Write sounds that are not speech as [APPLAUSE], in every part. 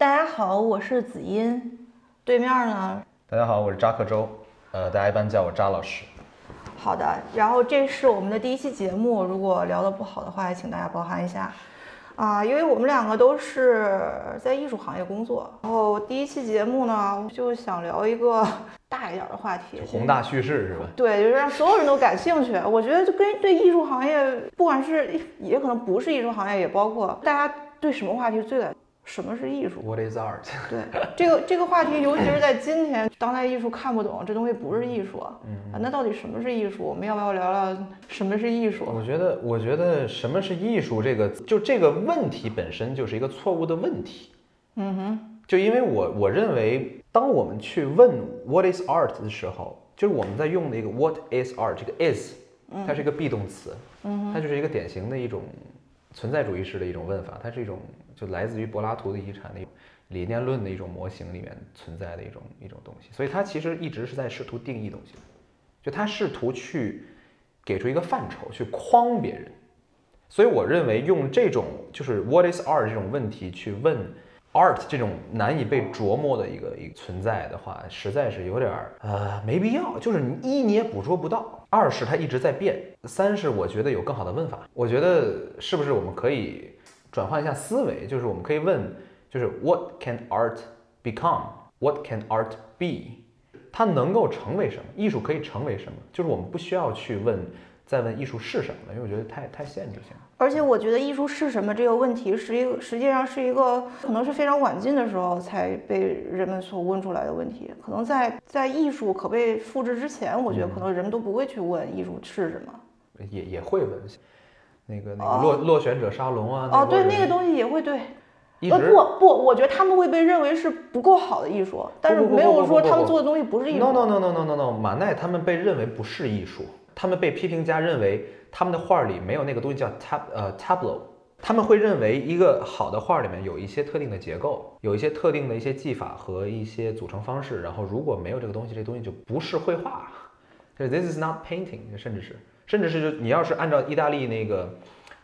大家好，我是子音，对面呢？大家好，我是扎克周，呃，大家一般叫我扎老师。好的，然后这是我们的第一期节目，如果聊得不好的话，也请大家包涵一下。啊，因为我们两个都是在艺术行业工作，然后第一期节目呢，就想聊一个大一点的话题，宏大叙事是吧？对，就是让所有人都感兴趣。我觉得就跟对艺术行业，不管是也可能不是艺术行业，也包括大家对什么话题最感。什么是艺术？What is art？[LAUGHS] 对这个这个话题，尤其是在今天，当代艺术看不懂，这东西不是艺术。嗯啊，那到底什么是艺术？我们要不要聊聊什么是艺术？我觉得，我觉得什么是艺术，这个就这个问题本身就是一个错误的问题。嗯哼，就因为我我认为，当我们去问 What is art 的时候，就是我们在用的一个 What is art 这个 is，它是一个 be 动词，嗯它就是一个典型的一种存在主义式的一种问法，它是一种。就来自于柏拉图的遗产的一种理念论的一种模型里面存在的一种一种东西，所以它其实一直是在试图定义东西，就他试图去给出一个范畴去框别人，所以我认为用这种就是 What is art 这种问题去问 art 这种难以被琢磨的一个一个存在的话，实在是有点儿呃没必要。就是一你也捕捉不到，二是它一直在变，三是我觉得有更好的问法。我觉得是不是我们可以？转换一下思维，就是我们可以问，就是 What can art become? What can art be? 它能够成为什么？艺术可以成为什么？就是我们不需要去问，再问艺术是什么了，因为我觉得太太限制性。而且我觉得艺术是什么这个问题，是一个实际上是一个可能是非常晚近的时候才被人们所问出来的问题。可能在在艺术可被复制之前，我觉得可能人们都不会去问艺术是什么，也也会问。那个那个落落选者沙龙啊，哦，对，那个东西也会对，呃不不，我觉得他们会被认为是不够好的艺术，但是没有说他们做的东西不是艺术。No no no no no no no，马奈他们被认为不是艺术，他们被批评家认为他们的画里没有那个东西叫 tab 呃 tableau，他们会认为一个好的画里面有一些特定的结构，有一些特定的一些技法和一些组成方式，然后如果没有这个东西，这东西就不是绘画，就是 this is not painting，甚至是。甚至是就你要是按照意大利那个，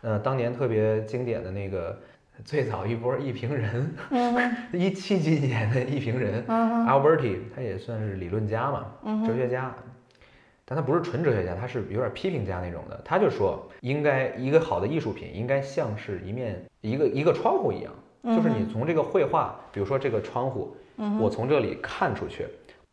呃，当年特别经典的那个最早一波一评人，[LAUGHS] 一七几年的一评人，Alberti，他也算是理论家嘛，哲学家，但他不是纯哲学家，他是有点批评家那种的。他就说，应该一个好的艺术品应该像是一面一个一个窗户一样，就是你从这个绘画，比如说这个窗户，我从这里看出去。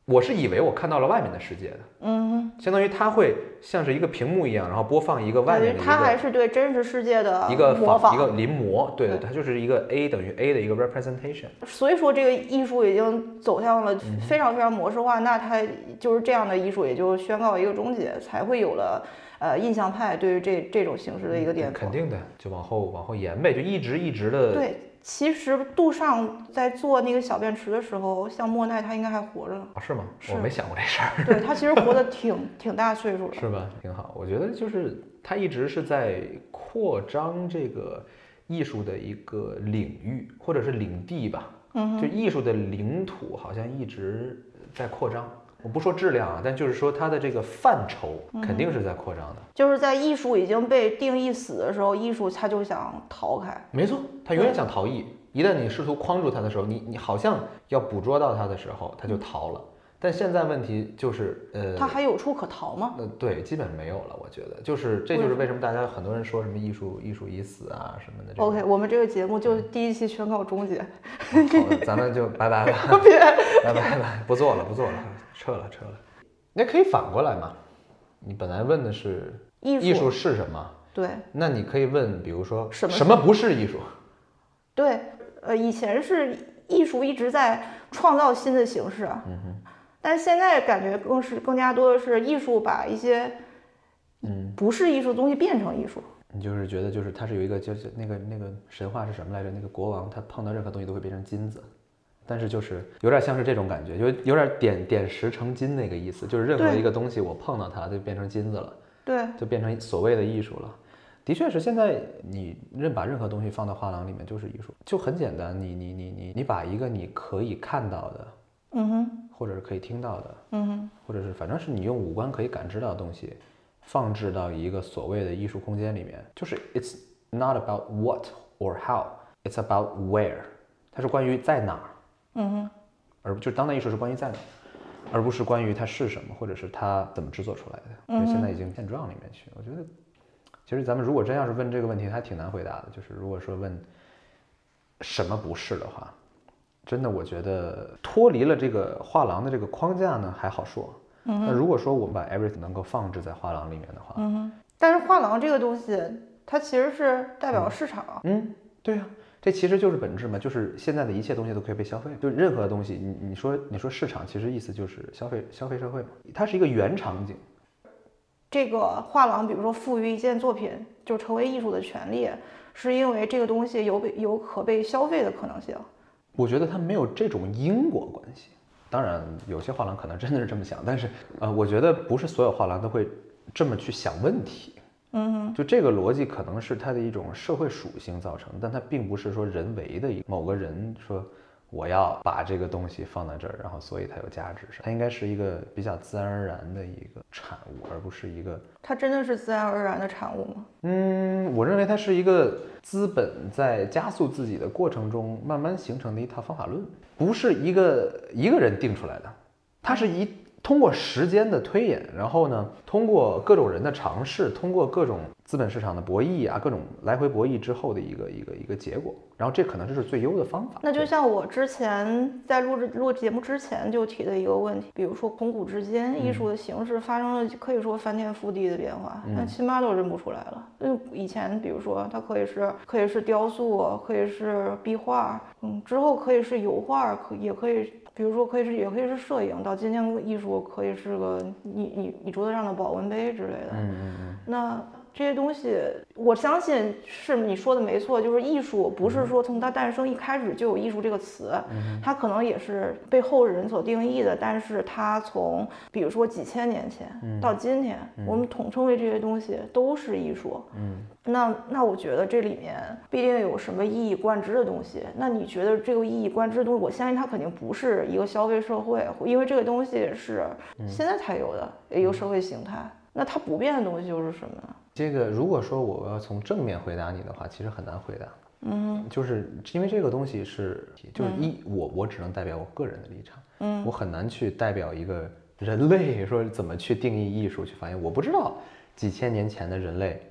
我是以为我看到了外面的世界的，嗯，相当于它会像是一个屏幕一样，然后播放一个外面的。它还是对真实世界的一个模仿，一个临摹，对对，它就是一个 A 等于 A 的一个 representation。所以说，这个艺术已经走向了非常非常模式化，那它就是这样的艺术也就宣告一个终结，才会有了呃印象派对于这这种形式的一个颠覆。肯定的，就往后往后延呗，就一直一直的。对。其实杜尚在做那个小便池的时候，像莫奈他应该还活着呢。啊，是吗？我没想过这事儿。对他其实活得 [LAUGHS] 挺挺大岁数的。是吧？挺好。我觉得就是他一直是在扩张这个艺术的一个领域或者是领地吧。嗯。就艺术的领土好像一直在扩张。我不说质量啊，但就是说它的这个范畴肯定是在扩张的。就是在艺术已经被定义死的时候，艺术它就想逃开。没错，它永远想逃逸。一旦你试图框住它的时候，你你好像要捕捉到它的时候，它就逃了。但现在问题就是，呃，它还有处可逃吗？呃，对，基本没有了。我觉得，就是这就是为什么大家很多人说什么艺术艺术已死啊什么的。OK，我们这个节目就第一期宣告终结。好，咱们就拜拜吧。[LAUGHS] 别，拜拜拜，不做了不做了，撤了撤了。那可以反过来嘛？你本来问的是艺术是什么？对。那你可以问，比如说什么什么不是艺术？对，呃，以前是艺术一直在创造新的形式。嗯哼。但现在感觉更是更加多的是艺术把一些，嗯，不是艺术的东西变成艺术。你就是觉得就是它是有一个就是那个那个神话是什么来着？那个国王他碰到任何东西都会变成金子，但是就是有点像是这种感觉，有有点点点石成金那个意思，就是任何一个东西我碰到它就变成金子了，对，就变成所谓的艺术了。的确是现在你任把任何东西放到画廊里面就是艺术，就很简单，你你你你你把一个你可以看到的。嗯哼，或者是可以听到的，嗯哼，或者是反正是你用五官可以感知到的东西，放置到一个所谓的艺术空间里面，就是 it's not about what or how, it's about where，它是关于在哪儿，嗯哼，而就是当代艺术是关于在哪，而不是关于它是什么，或者是它怎么制作出来的。因为现在已经现状里面去，我觉得，其实咱们如果真要是问这个问题，还挺难回答的。就是如果说问什么不是的话，真的我觉得脱离了这个画廊的这个框架呢还好说。那如果说我们把 everything 能够放置在画廊里面的话，嗯。但是画廊这个东西，它其实是代表市场。嗯，对呀、这其实就是本质嘛，就是现在的一切东西都可以被消费，就任何东西，你你说你说市场，其实意思就是消费消费社会嘛，它是一个原场景。这个画廊，比如说赋予一件作品就成为艺术的权利，是因为这个东西有被有可被消费的可能性。我觉得它没有这种因果关系。当然，有些画廊可能真的是这么想，但是呃，我觉得不是所有画廊都会这么去想问题。嗯就这个逻辑可能是它的一种社会属性造成，但它并不是说人为的一某个人说我要把这个东西放在这儿，然后所以它有价值。它应该是一个比较自然而然的一个产物，而不是一个它真的是自然而然的产物吗？嗯，我认为它是一个资本在加速自己的过程中慢慢形成的一套方法论，不是一个一个人定出来的，它是一通过时间的推演，然后呢，通过各种人的尝试，通过各种资本市场的博弈啊，各种来回博弈之后的一个一个一个结果，然后这可能就是最优的方法。那就像我之前在录制录节目之前就提的一个问题，比如说从古至今，艺术的形式发生了可以说翻天覆地的变化，那亲妈都认不出来了。嗯，以前比如说它可以是可以是雕塑，可以是壁画，嗯，之后可以是油画，可也可以。比如说，可以是也可以是摄影，到今天艺术可以是个你你你桌子上的保温杯之类的。嗯嗯嗯，那这些东西，我相信是你说的没错，就是艺术不是说从它诞生一开始就有艺术这个词，它可能也是被后人所定义的，但是它从比如说几千年前到今天，我们统称为这些东西都是艺术。嗯，那那我觉得这里面必定有什么一以贯之的东西。那你觉得这个一以贯之的东西，我相信它肯定不是一个消费社会，因为这个东西是现在才有的一个社会形态。那它不变的东西又是什么呢？这个如果说我要从正面回答你的话，其实很难回答。嗯就是因为这个东西是，就是一我我只能代表我个人的立场，嗯我很难去代表一个人类说怎么去定义艺术，去发现我不知道几千年前的人类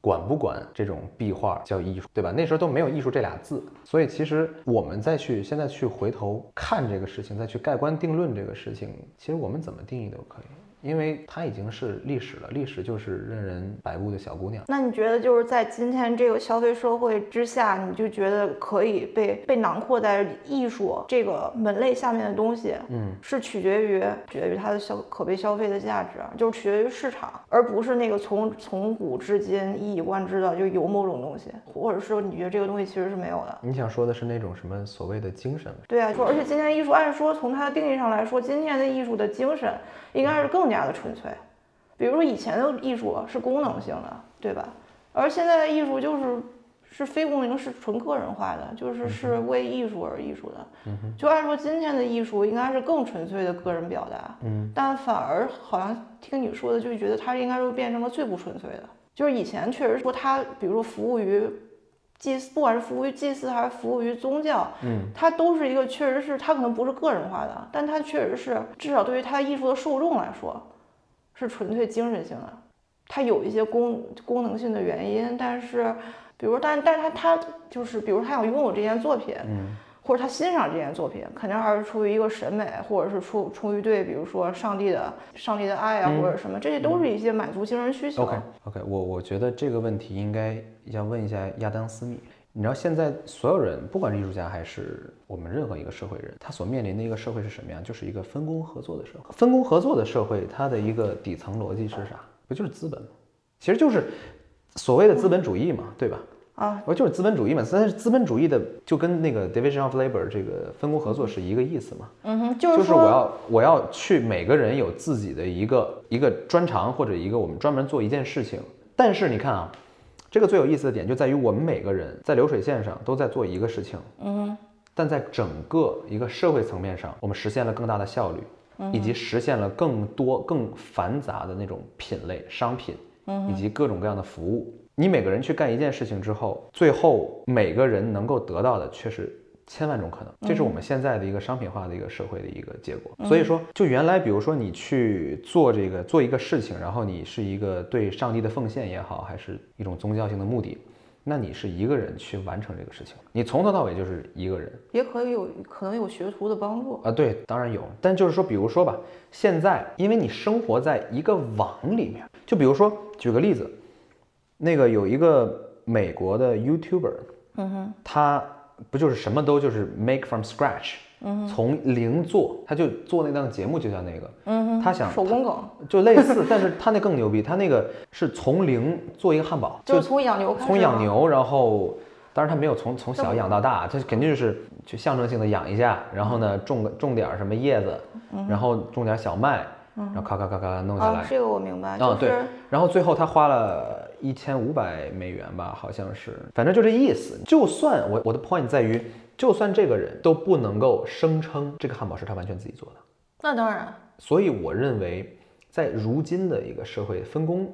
管不管这种壁画叫艺术，对吧？那时候都没有艺术这俩字，所以其实我们再去现在去回头看这个事情，再去盖棺定论这个事情，其实我们怎么定义都可以。因为它已经是历史了，历史就是任人摆布的小姑娘。那你觉得就是在今天这个消费社会之下，你就觉得可以被被囊括在艺术这个门类下面的东西，嗯，是取决于取决于它的消可被消费的价值，就是取决于市场，而不是那个从从古至今一以贯之的就有某种东西，或者说你觉得这个东西其实是没有的。你想说的是那种什么所谓的精神？对啊，说而且今天艺术按说从它的定义上来说，今天的艺术的精神应该是更加的纯粹。比如说以前的艺术是功能性的，对吧？而现在的艺术就是是非功能，是纯个人化的，就是是为艺术而艺术的。就按说今天的艺术应该是更纯粹的个人表达，嗯，但反而好像听你说的，就觉得它应该是变成了最不纯粹的。就是以前确实说它，比如说服务于祭祀，不管是服务于祭祀还是服务于宗教，嗯，它都是一个确实是它可能不是个人化的，但它确实是至少对于它艺术的受众来说，是纯粹精神性的。它有一些功功能性的原因，但是比如但但是它它就是比如他想拥有这件作品，嗯，或者他欣赏这件作品，肯定还是出于一个审美，或者是出出于对比如说上帝的上帝的爱啊，嗯或者什么，这些都是一些满足精神需求。OK OK，我我觉得这个问题应该要问一下亚当斯密。你知道现在所有人，不管是艺术家还是我们任何一个社会人，他所面临的一个社会是什么样？就是一个分工合作的社会。分工合作的社会，它的一个底层逻辑是啥？不就是资本吗？其实就是所谓的资本主义嘛，对吧？啊，我就是资本主义嘛。但是资本主义的就跟那个 division of labor 这个分工合作是一个意思嘛。嗯哼，就就是我要我要去每个人有自己的一个一个专长或者一个我们专门做一件事情，但是你看啊，这个最有意思的点就在于我们每个人在流水线上都在做一个事情，嗯但在整个一个社会层面上，我们实现了更大的效率，以及实现了更多更繁杂的那种品类商品，以及各种各样的服务。你每个人去干一件事情之后，最后每个人能够得到的却是千万种可能，这是我们现在的一个商品化的一个社会的一个结果。所以说，就原来比如说你去做这个做一个事情，然后你是一个对上帝的奉献也好，还是一种宗教性的目的，那你是一个人去完成这个事情，你从头到尾就是一个人。也可以有可能有学徒的帮助。啊，对，当然有，但就是说，比如说吧，现在因为你生活在一个网里面，就比如说举个例子，那个有一个美国的 YouTuber，嗯哼，他不就是什么都就是 make from scratch，嗯从零做，他就做那档节目就叫那个，嗯哼，他想手工梗，就类似，但是他那更牛逼，他那个是从零做一个汉堡，就是从养牛开始。从养。牛，然后当然他没有从从小养到大，他肯定就是就象征性的养一下，然后呢种个种点什么叶子，然后种点小麦，然后咔咔咔咔弄下来，，啊这个我明白，嗯对就是然后最后他花了一千五百美元吧，好像是，反正就这意思。就算我我的 point 在于，就算这个人都不能够声称这个汉堡是他完全自己做的，那当然，所以我认为，在如今的一个社会分工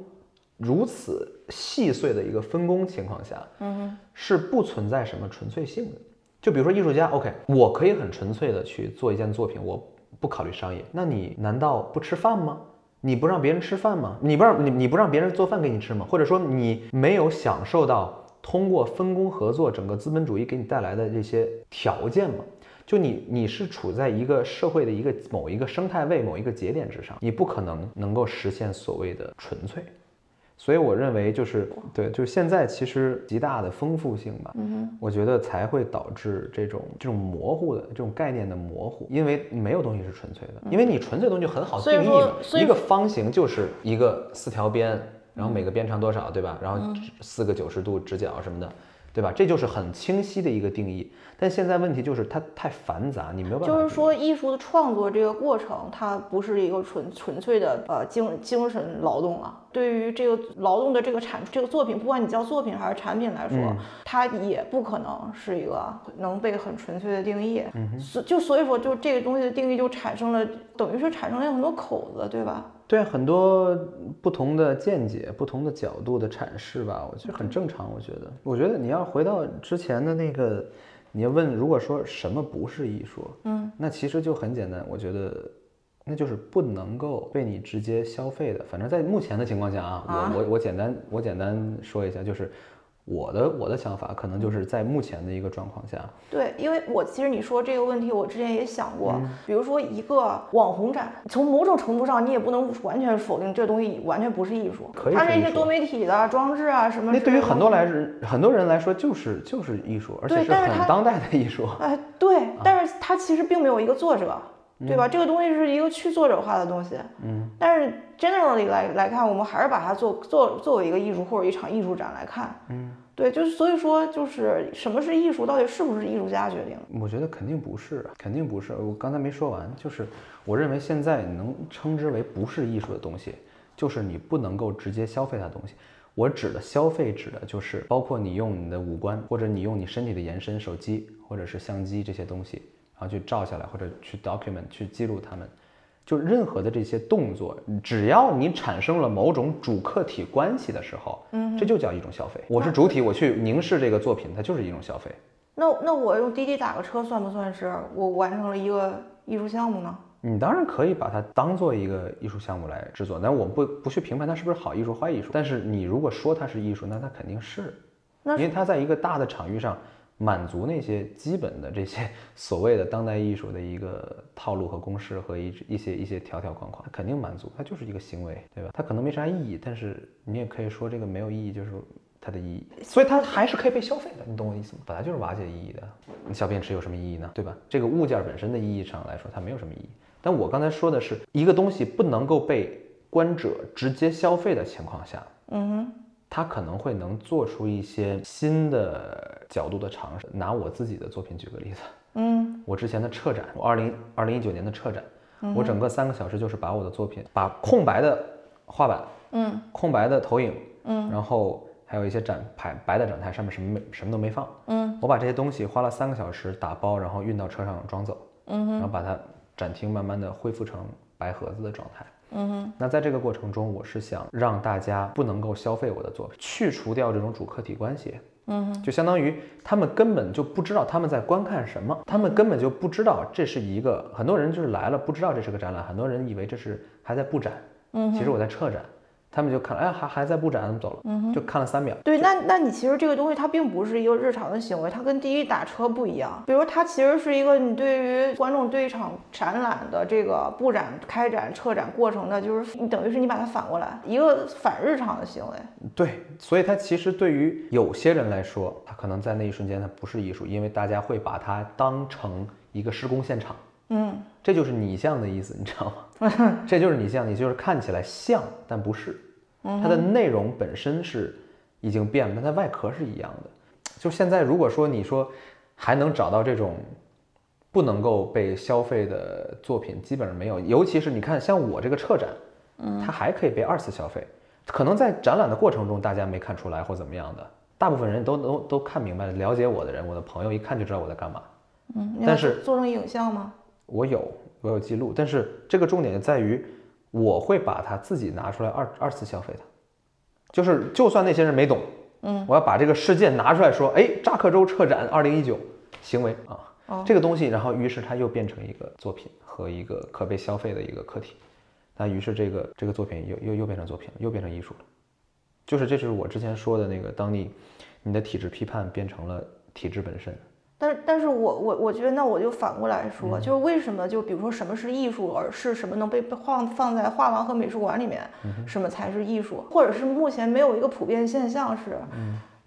如此细碎的一个分工情况下，嗯是不存在什么纯粹性的。就比如说艺术家，OK，我可以很纯粹的去做一件作品，我不考虑商业。那你难道不吃饭吗？你不让别人吃饭吗？你不让你你不让别人做饭给你吃吗？或者说你没有享受到通过分工合作，整个资本主义给你带来的这些条件吗？就你你是处在一个社会的一个某一个生态位、某一个节点之上，你不可能能够实现所谓的纯粹。所以我认为就是对，就是现在其实极大的丰富性吧，嗯我觉得才会导致这种这种模糊的这种概念的模糊，因为没有东西是纯粹的，因为你纯粹的东西就很好定义嘛，所以一个方形就是一个四条边，然后每个边长多少，对吧？然后四个九十度直角什么的，对吧？这就是很清晰的一个定义。但现在问题就是它太繁杂，你没有办法。就是说，艺术的创作这个过程，它不是一个纯纯粹的呃精精神劳动了。对于这个劳动的这个产出，这个作品，不管你叫作品还是产品来说，嗯它也不可能是一个能被很纯粹的定义。嗯所就所以说，就这个东西的定义就产生了，等于是产生了很多口子，对吧？对很多不同的见解、不同的角度的阐释吧，我觉得很正常。我觉得，我觉得你要回到之前的那个，你要问，如果说什么不是艺术，嗯，那其实就很简单，我觉得那就是不能够被你直接消费的。反正在目前的情况下啊，啊我我我简单我简单说一下，就是我的我的想法，可能就是在目前的一个状况下，对，因为我其实你说这个问题，我之前也想过，比如说一个网红展，从某种程度上，你也不能完全否定这东西完全不是艺术，它是一些多媒体的装置啊什么。那对于很多来人很多人来说就是就是艺术，而且是很当代的艺术。哎，对，但是它其实并没有一个作者，对吧？这个东西是一个去作者化的东西。嗯，但是 generally 来来看，我们还是把它做做作为一个艺术或者一场艺术展来看。嗯，对，就是所以说，就是什么是艺术，到底是不是艺术家决定的？我觉得肯定不是，肯定不是。我刚才没说完，就是我认为现在能称之为不是艺术的东西，就是你不能够直接消费它的东西。我指的消费，指的就是包括你用你的五官，或者你用你身体的延伸，手机或者是相机这些东西，然后去照下来，或者去 document 去记录它们。就任何的这些动作，只要你产生了某种主客体关系的时候，嗯，这就叫一种消费。我是主体，我去凝视这个作品，它就是一种消费。那那我用滴滴打个车算不算是我完成了一个艺术项目呢？你当然可以把它当做一个艺术项目来制作，但我们不不去评判它是不是好艺术、坏艺术。但是你如果说它是艺术，那它肯定是，那因为它在一个大的场域上满足那些基本的这些 [LAUGHS] 所谓的当代艺术的一个套路和公式和一一些一些条条框框，它肯定满足，它就是一个行为，对吧？它可能没啥意义，但是你也可以说这个没有意义，就是它的意义，所以它还是可以被消费的，你懂我意思吗？本来就是瓦解意义的，你小便池有什么意义呢？对吧？这个物件本身的意义上来说，它没有什么意义。但我刚才说的是一个东西不能够被观者直接消费的情况下，嗯哼，他可能会能做出一些新的角度的尝试。拿我自己的作品举个例子，嗯我之前的撤展，我二零二零一九年的撤展，我整个三个小时就是把我的作品，把空白的画板、嗯空白的投影，嗯然后还有一些展牌白的展台上面什么没什么都没放，嗯我把这些东西花了三个小时打包，然后运到车上装走，嗯然后把它展厅慢慢的恢复成白盒子的状态。嗯哼，那在这个过程中，我是想让大家不能够消费我的作品，去除掉这种主客体关系，嗯，就相当于他们根本就不知道他们在观看什么，他们根本就不知道这是一个，很多人就是来了不知道这是个展览，很多人以为这是还在布展，嗯，其实我在撤展。他们就看，哎，还还在布展，他们走了，就看了三秒。对，那那你其实这个东西它并不是一个日常的行为，它跟滴滴打车不一样。比如它其实是一个你对于观众对一场展览的这个布展、开展、撤展过程的，就是你等于是你把它反过来，一个反日常的行为。对，所以它其实对于有些人来说，它可能在那一瞬间它不是艺术，因为大家会把它当成一个施工现场。嗯，这就是拟像的意思，你知道吗？[LAUGHS] 这就是拟像，你就是看起来像，但不是。它的内容本身是已经变了，但它外壳是一样的。就现在，如果说你说还能找到这种不能够被消费的作品，基本上没有。尤其是你看，像我这个撤展，它还可以被二次消费。可能在展览的过程中，大家没看出来或怎么样的，大部分人都都都看明白了。了解我的人，我的朋友一看就知道我在干嘛。嗯，但是做成影像吗？我有，我有记录。但是这个重点在于。我会把它自己拿出来二二次消费的，就是就算那些人没懂，嗯，我要把这个事件拿出来说，哎，扎克州车展二零一九行为啊，这个东西，然后于是它又变成一个作品和一个可被消费的一个客体，那于是这个这个作品又又又变成作品了，又变成艺术了，就是这就是我之前说的那个，当你你的体制批判变成了体制本身。但但是我我我觉得那我就反过来说，就是为什么就比如说什么是艺术，而是什么能被放放在画廊和美术馆里面，什么才是艺术，或者是目前没有一个普遍现象是，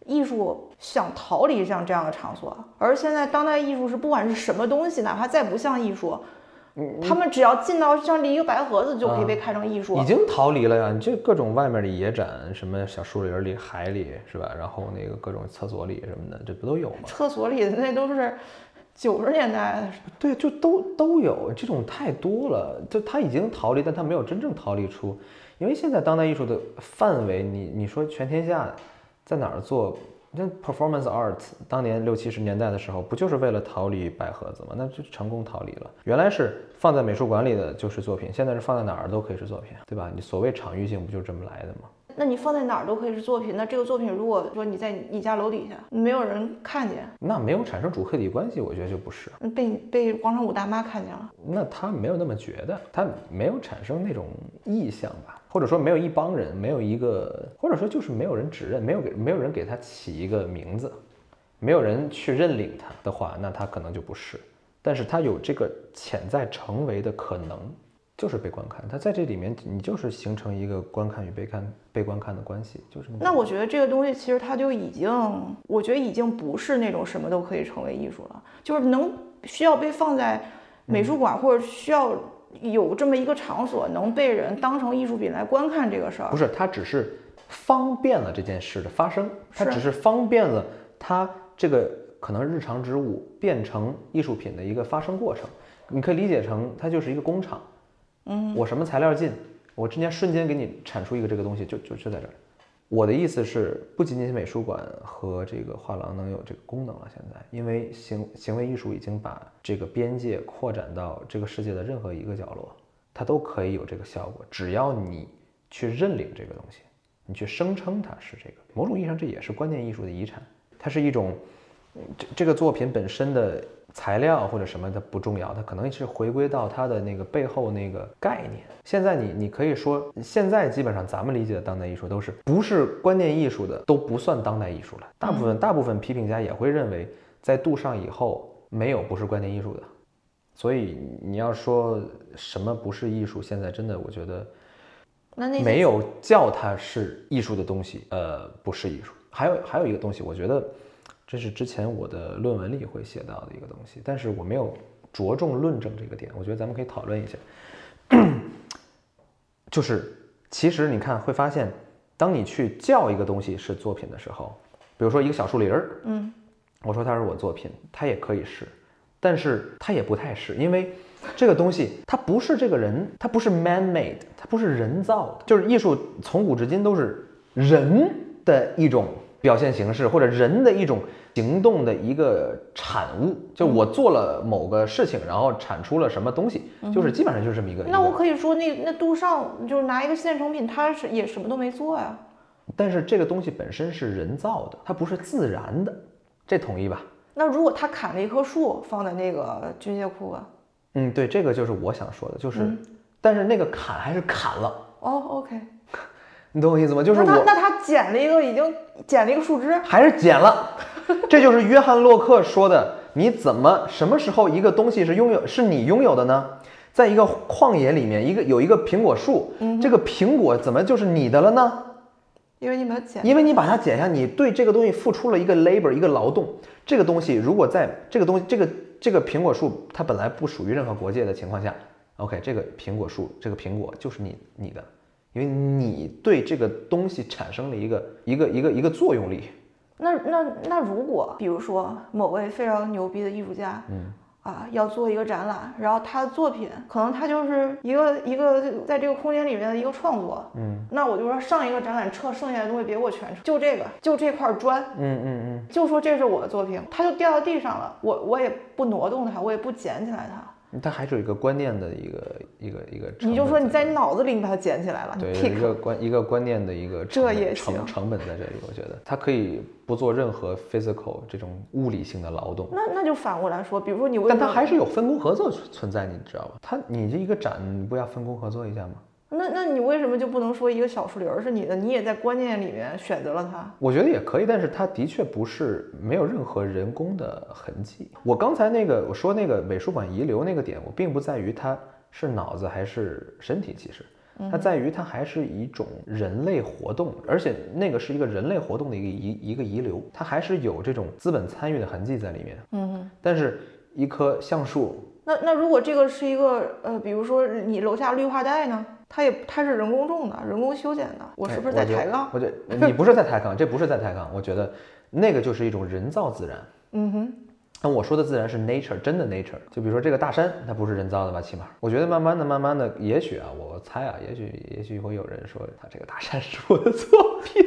艺术想逃离像这样的场所，而现在当代艺术是不管是什么东西，哪怕再不像艺术。他们只要进到像离一个白盒子就可以被看成艺术，已经逃离了呀！你这各种外面的野展，什么小树林里、海里，是吧？然后那个各种厕所里什么的，这不都有吗？厕所里的那都是九十年代的，对，就都都有这种太多了。就他已经逃离，但他没有真正逃离出，因为现在当代艺术的范围，你你说全天下在哪儿做？那 performance art 当年六七十年代的时候，不就是为了逃离白盒子吗？那就成功逃离了。原来是放在美术馆里的就是作品，现在是放在哪儿都可以是作品，对吧？你所谓场域性不就是这么来的吗？那你放在哪儿都可以是作品。那这个作品如果说你在你家楼底下，没有人看见，那没有产生主客体关系，我觉得就不是。被被广场舞大妈看见了，那他没有那么觉得，他没有产生那种意向吧？或者说没有一帮人，没有一个，或者说就是没有人指认，没有给没有人给他起一个名字，没有人去认领他的话，那他可能就不是。但是他有这个潜在成为的可能。就是被观看，他在这里面，你就是形成一个观看与被看、被观看的关系，就是那我觉得这个东西其实它就已经，我觉得已经不是那种什么都可以成为艺术了，就是能需要被放在美术馆或者需要有这么一个场所能被人当成艺术品来观看这个事儿。不是，它只是方便了这件事的发生，它只是方便了它这个可能日常之物变成艺术品的一个发生过程。你可以理解成它就是一个工厂。嗯，我什么材料进，我今天瞬间给你产出一个这个东西，就就就在这儿。我的意思是，不仅仅是美术馆和这个画廊能有这个功能了，现在，因为行行为艺术已经把这个边界扩展到这个世界的任何一个角落，它都可以有这个效果。只要你去认领这个东西，你去声称它是这个，某种意义上这也是观念艺术的遗产，它是一种这这个作品本身的。材料或者什么的不重要，它可能是回归到它的那个背后那个概念。现在你你可以说，现在基本上咱们理解的当代艺术都是不是观念艺术的都不算当代艺术了。大部分大部分批评家也会认为，在杜尚以后没有不是观念艺术的。所以你要说什么不是艺术，现在真的我觉得，那没有叫它是艺术的东西，呃，不是艺术。还有还有一个东西，我觉得。这是之前我的论文里会写到的一个东西，但是我没有着重论证这个点。我觉得咱们可以讨论一下，就是其实你看会发现，当你去叫一个东西是作品的时候，比如说一个小树林儿，嗯，我说它是我作品，它也可以是，但是它也不太是，因为这个东西它不是这个人，它不是 man made，它不是人造的，就是艺术从古至今都是人的一种。表现形式或者人的一种行动的一个产物，就我做了某个事情，然后产出了什么东西，就是基本上就是这么一个。那我可以说，那那杜尚就是拿一个现成品，他是也什么都没做呀。但是这个东西本身是人造的，它不是自然的，这同意吧？那如果他砍了一棵树放在那个军械库啊？嗯，对，这个就是我想说的，就是，但是那个砍还是砍了，哦，OK，你懂我意思吗？就是我那他剪了一个已经剪了一个树枝，还是剪了，这就是约翰洛克说的，你怎么什么时候一个东西是拥有是你拥有的呢？在一个旷野里面，一个有一个苹果树，这个苹果怎么就是你的了呢？因为你把它剪。因为你把它剪下，你对这个东西付出了一个 labor，一个劳动。这个东西如果在这个东西这个这个苹果树它本来不属于任何国界的情况下，OK，这个苹果树这个苹果就是你你的，因为你对这个东西产生了一个一个一个一个作用力。那那那如果比如说某位非常牛逼的艺术家，嗯。啊，要做一个展览，然后他的作品可能他就是一个一个在这个空间里面的一个创作，嗯，那我就说上一个展览撤，剩下的东西别给我全撤，就这个，就这块砖，嗯嗯嗯，就说这是我的作品，它就掉到地上了，我我也不挪动它，我也不捡起来它。它还是有一个观念的一个一个一个，你就说你在你脑子里你把它捡起来了，对，一个观一个观念的一个这也成成本在这里，我觉得它可以不做任何 physical 这种物理性的劳动。那那就反过来说，比如说你，但它还是有分工合作存在，你知道吧？它你这一个展不要分工合作一下吗？那那你为什么就不能说一个小树林是你的？你也在观念里面选择了它？我觉得也可以，但是它的确不是没有任何人工的痕迹。我刚才那个我说那个美术馆遗留那个点，我并不在于它是脑子还是身体，其实它在于它还是一种人类活动，而且那个是一个人类活动的一个遗一个遗留，它还是有这种资本参与的痕迹在里面。嗯，但是一棵橡树，那那如果这个是一个呃，比如说你楼下绿化带呢？它也它是人工种的，人工修剪的。我是不是在抬杠？我觉 [LAUGHS] 得你不是在抬杠，这不是在抬杠。我觉得那个就是一种人造自然。嗯哼。那我说的自然是 nature，真的 nature。就比如说这个大山，它不是人造的吧？起码，我觉得慢慢的、慢慢的，也许啊，我猜啊，也许也许会有人说，他这个大山是我的作品。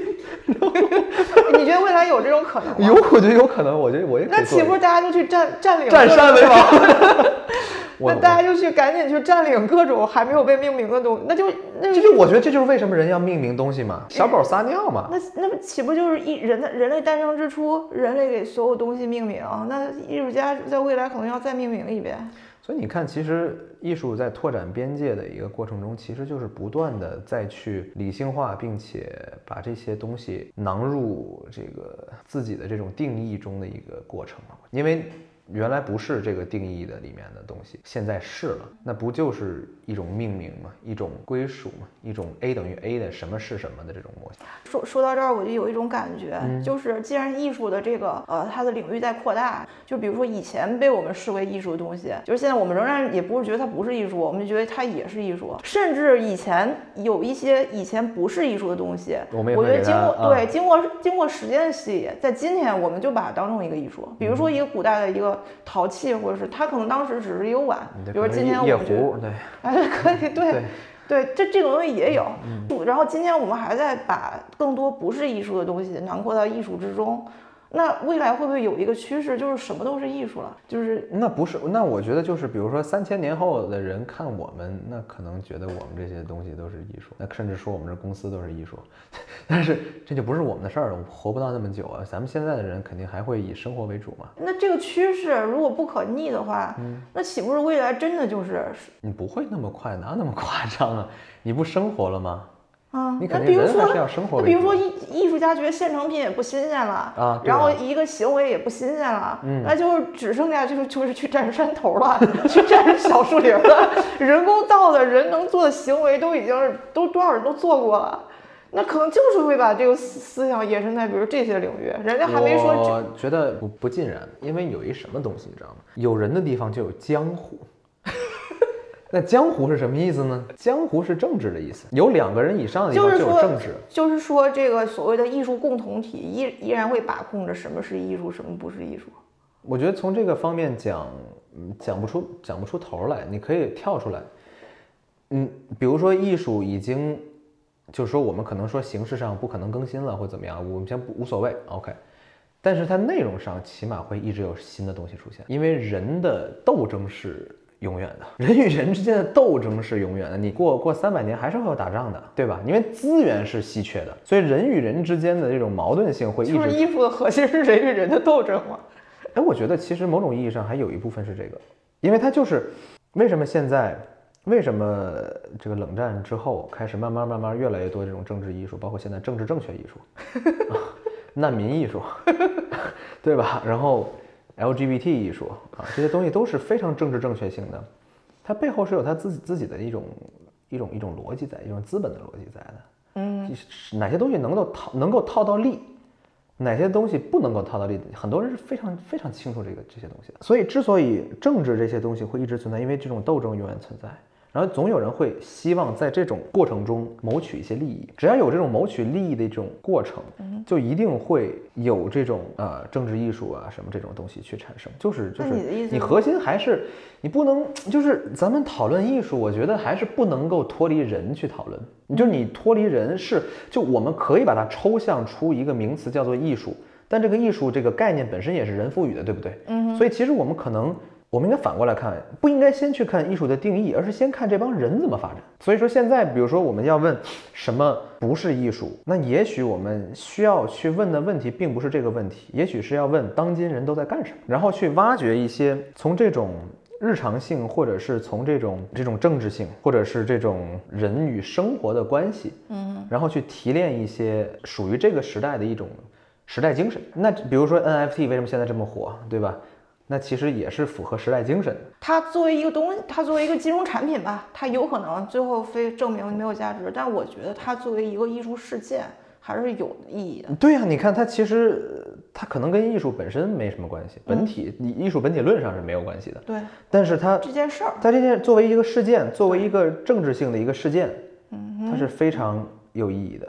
[LAUGHS] 你觉得未来有这种可能吗？有，我觉得有可能。我觉得我也那岂不是大家都去占占领？占山为王。[LAUGHS] 那大家就去赶紧去占领各种还没有被命名的东西，那就那就我觉得这就是为什么人要命名东西嘛，小狗撒尿嘛。那那不岂不就是一人的人类诞生之初，人类给所有东西命名？那艺术家在未来可能要再命名一遍。所以你看，其实艺术在拓展边界的一个过程中，其实就是不断的再去理性化，并且把这些东西囊入这个自己的这种定义中的一个过程，因为。原来不是这个定义的里面的东西，现在是了，那不就是一种命名嘛？一种归属嘛？一种 A 等于 A 的什么是什么的这种模型。说说到这儿，我就有一种感觉，就是既然艺术的这个呃它的领域在扩大，就比如说以前被我们视为艺术的东西，就是现在我们仍然也不是觉得它不是艺术，我们就觉得它也是艺术。甚至以前有一些以前不是艺术的东西，我觉得经过对经过经过时间的洗礼，在今天我们就把它当成一个艺术。比如说一个古代的一个。陶器，或者是它可能当时只是一个碗，比如说今天我们对，哎，[LAUGHS] 可以，对，对，这这种东西也有。然后今天我们还在把更多不是艺术的东西囊括到艺术之中。那未来会不会有一个趋势，就是什么都是艺术了？就是那不是，那我觉得就是，比如说三千年后的人看我们，那可能觉得我们这些东西都是艺术，那甚至说我们这公司都是艺术。[LAUGHS] 但是这就不是我们的事儿了，我活不到那么久啊。咱们现在的人肯定还会以生活为主嘛。那这个趋势如果不可逆的话，那岂不是未来真的就是？你不会那么快，哪有那么夸张啊？你不生活了吗？啊，你肯定人还是要生活。那比如说艺艺术家觉得现成品也不新鲜了啊，然后一个行为也不新鲜了，那就只剩下就是就是去占山头了，[LAUGHS] 去占小树林了。人工造的人能做的行为都已经都多少人都做过了，那可能就是会把这个思思想延伸在比如这些领域。人家还没说。我觉得不不尽然，因为有一什么东西你知道吗？有人的地方就有江湖。那江湖是什么意思呢？江湖是政治的意思，有两个人以上的地方就有政治。就是说，这个所谓的艺术共同体依依然会把控着什么是艺术，什么不是艺术。我觉得从这个方面讲，讲不出讲不出头来。你可以跳出来，嗯，比如说艺术已经，就是说我们可能说形式上不可能更新了或怎么样，我们先不无所谓，OK。但是它内容上起码会一直有新的东西出现，因为人的斗争是。永远的，[LAUGHS] 人与人之间的斗争是永远的。你过过三百年还是会有打仗的，对吧？因为资源是稀缺的，所以人与人之间的这种矛盾性会一直。就是艺术的核心是人与人的斗争嘛。[LAUGHS] 哎，我觉得其实某种意义上还有一部分是这个，因为它就是为什么现在为什么这个冷战之后开始慢慢慢慢越来越多这种政治艺术，包括现在政治正确艺术、[LAUGHS] 难民艺术，对吧？然后 LGBT 艺术啊，这些东西都是非常政治正确性的，它背后是有它自己自己的一种一种一种逻辑在，一种资本的逻辑在的。嗯，哪些东西能够套能够套到利，哪些东西不能够套到利，很多人是非常非常清楚这个这些东西的。所以，之所以政治这些东西会一直存在，因为这种斗争永远存在。然后总有人会希望在这种过程中谋取一些利益，只要有这种谋取利益的这种过程，就一定会有这种呃政治艺术啊什么这种东西去产生。就是就是你的意思你核心还是你不能就是咱们讨论艺术，我觉得还是不能够脱离人去讨论。你就是你脱离人是就我们可以把它抽象出一个名词叫做艺术，但这个艺术这个概念本身也是人赋予的，对不对？嗯，所以其实我们可能。我们应该反过来看，不应该先去看艺术的定义，而是先看这帮人怎么发展。所以说，现在比如说我们要问什么不是艺术，那也许我们需要去问的问题并不是这个问题，也许是要问当今人都在干什么，然后去挖掘一些从这种日常性，或者是从这种这种政治性，或者是这种人与生活的关系，嗯，然后去提炼一些属于这个时代的一种时代精神。那比如说 NFT 为什么现在这么火，对吧？那其实也是符合时代精神的。它作为一个东西，它作为一个金融产品吧，它有可能最后非证明没有价值，但我觉得它作为一个艺术事件还是有意义的。对呀、你看它其实呃它可能跟艺术本身没什么关系，本体你艺术本体论上是没有关系的。对但是它这件事儿，在这件作为一个事件，作为一个政治性的一个事件，嗯它是非常有意义的。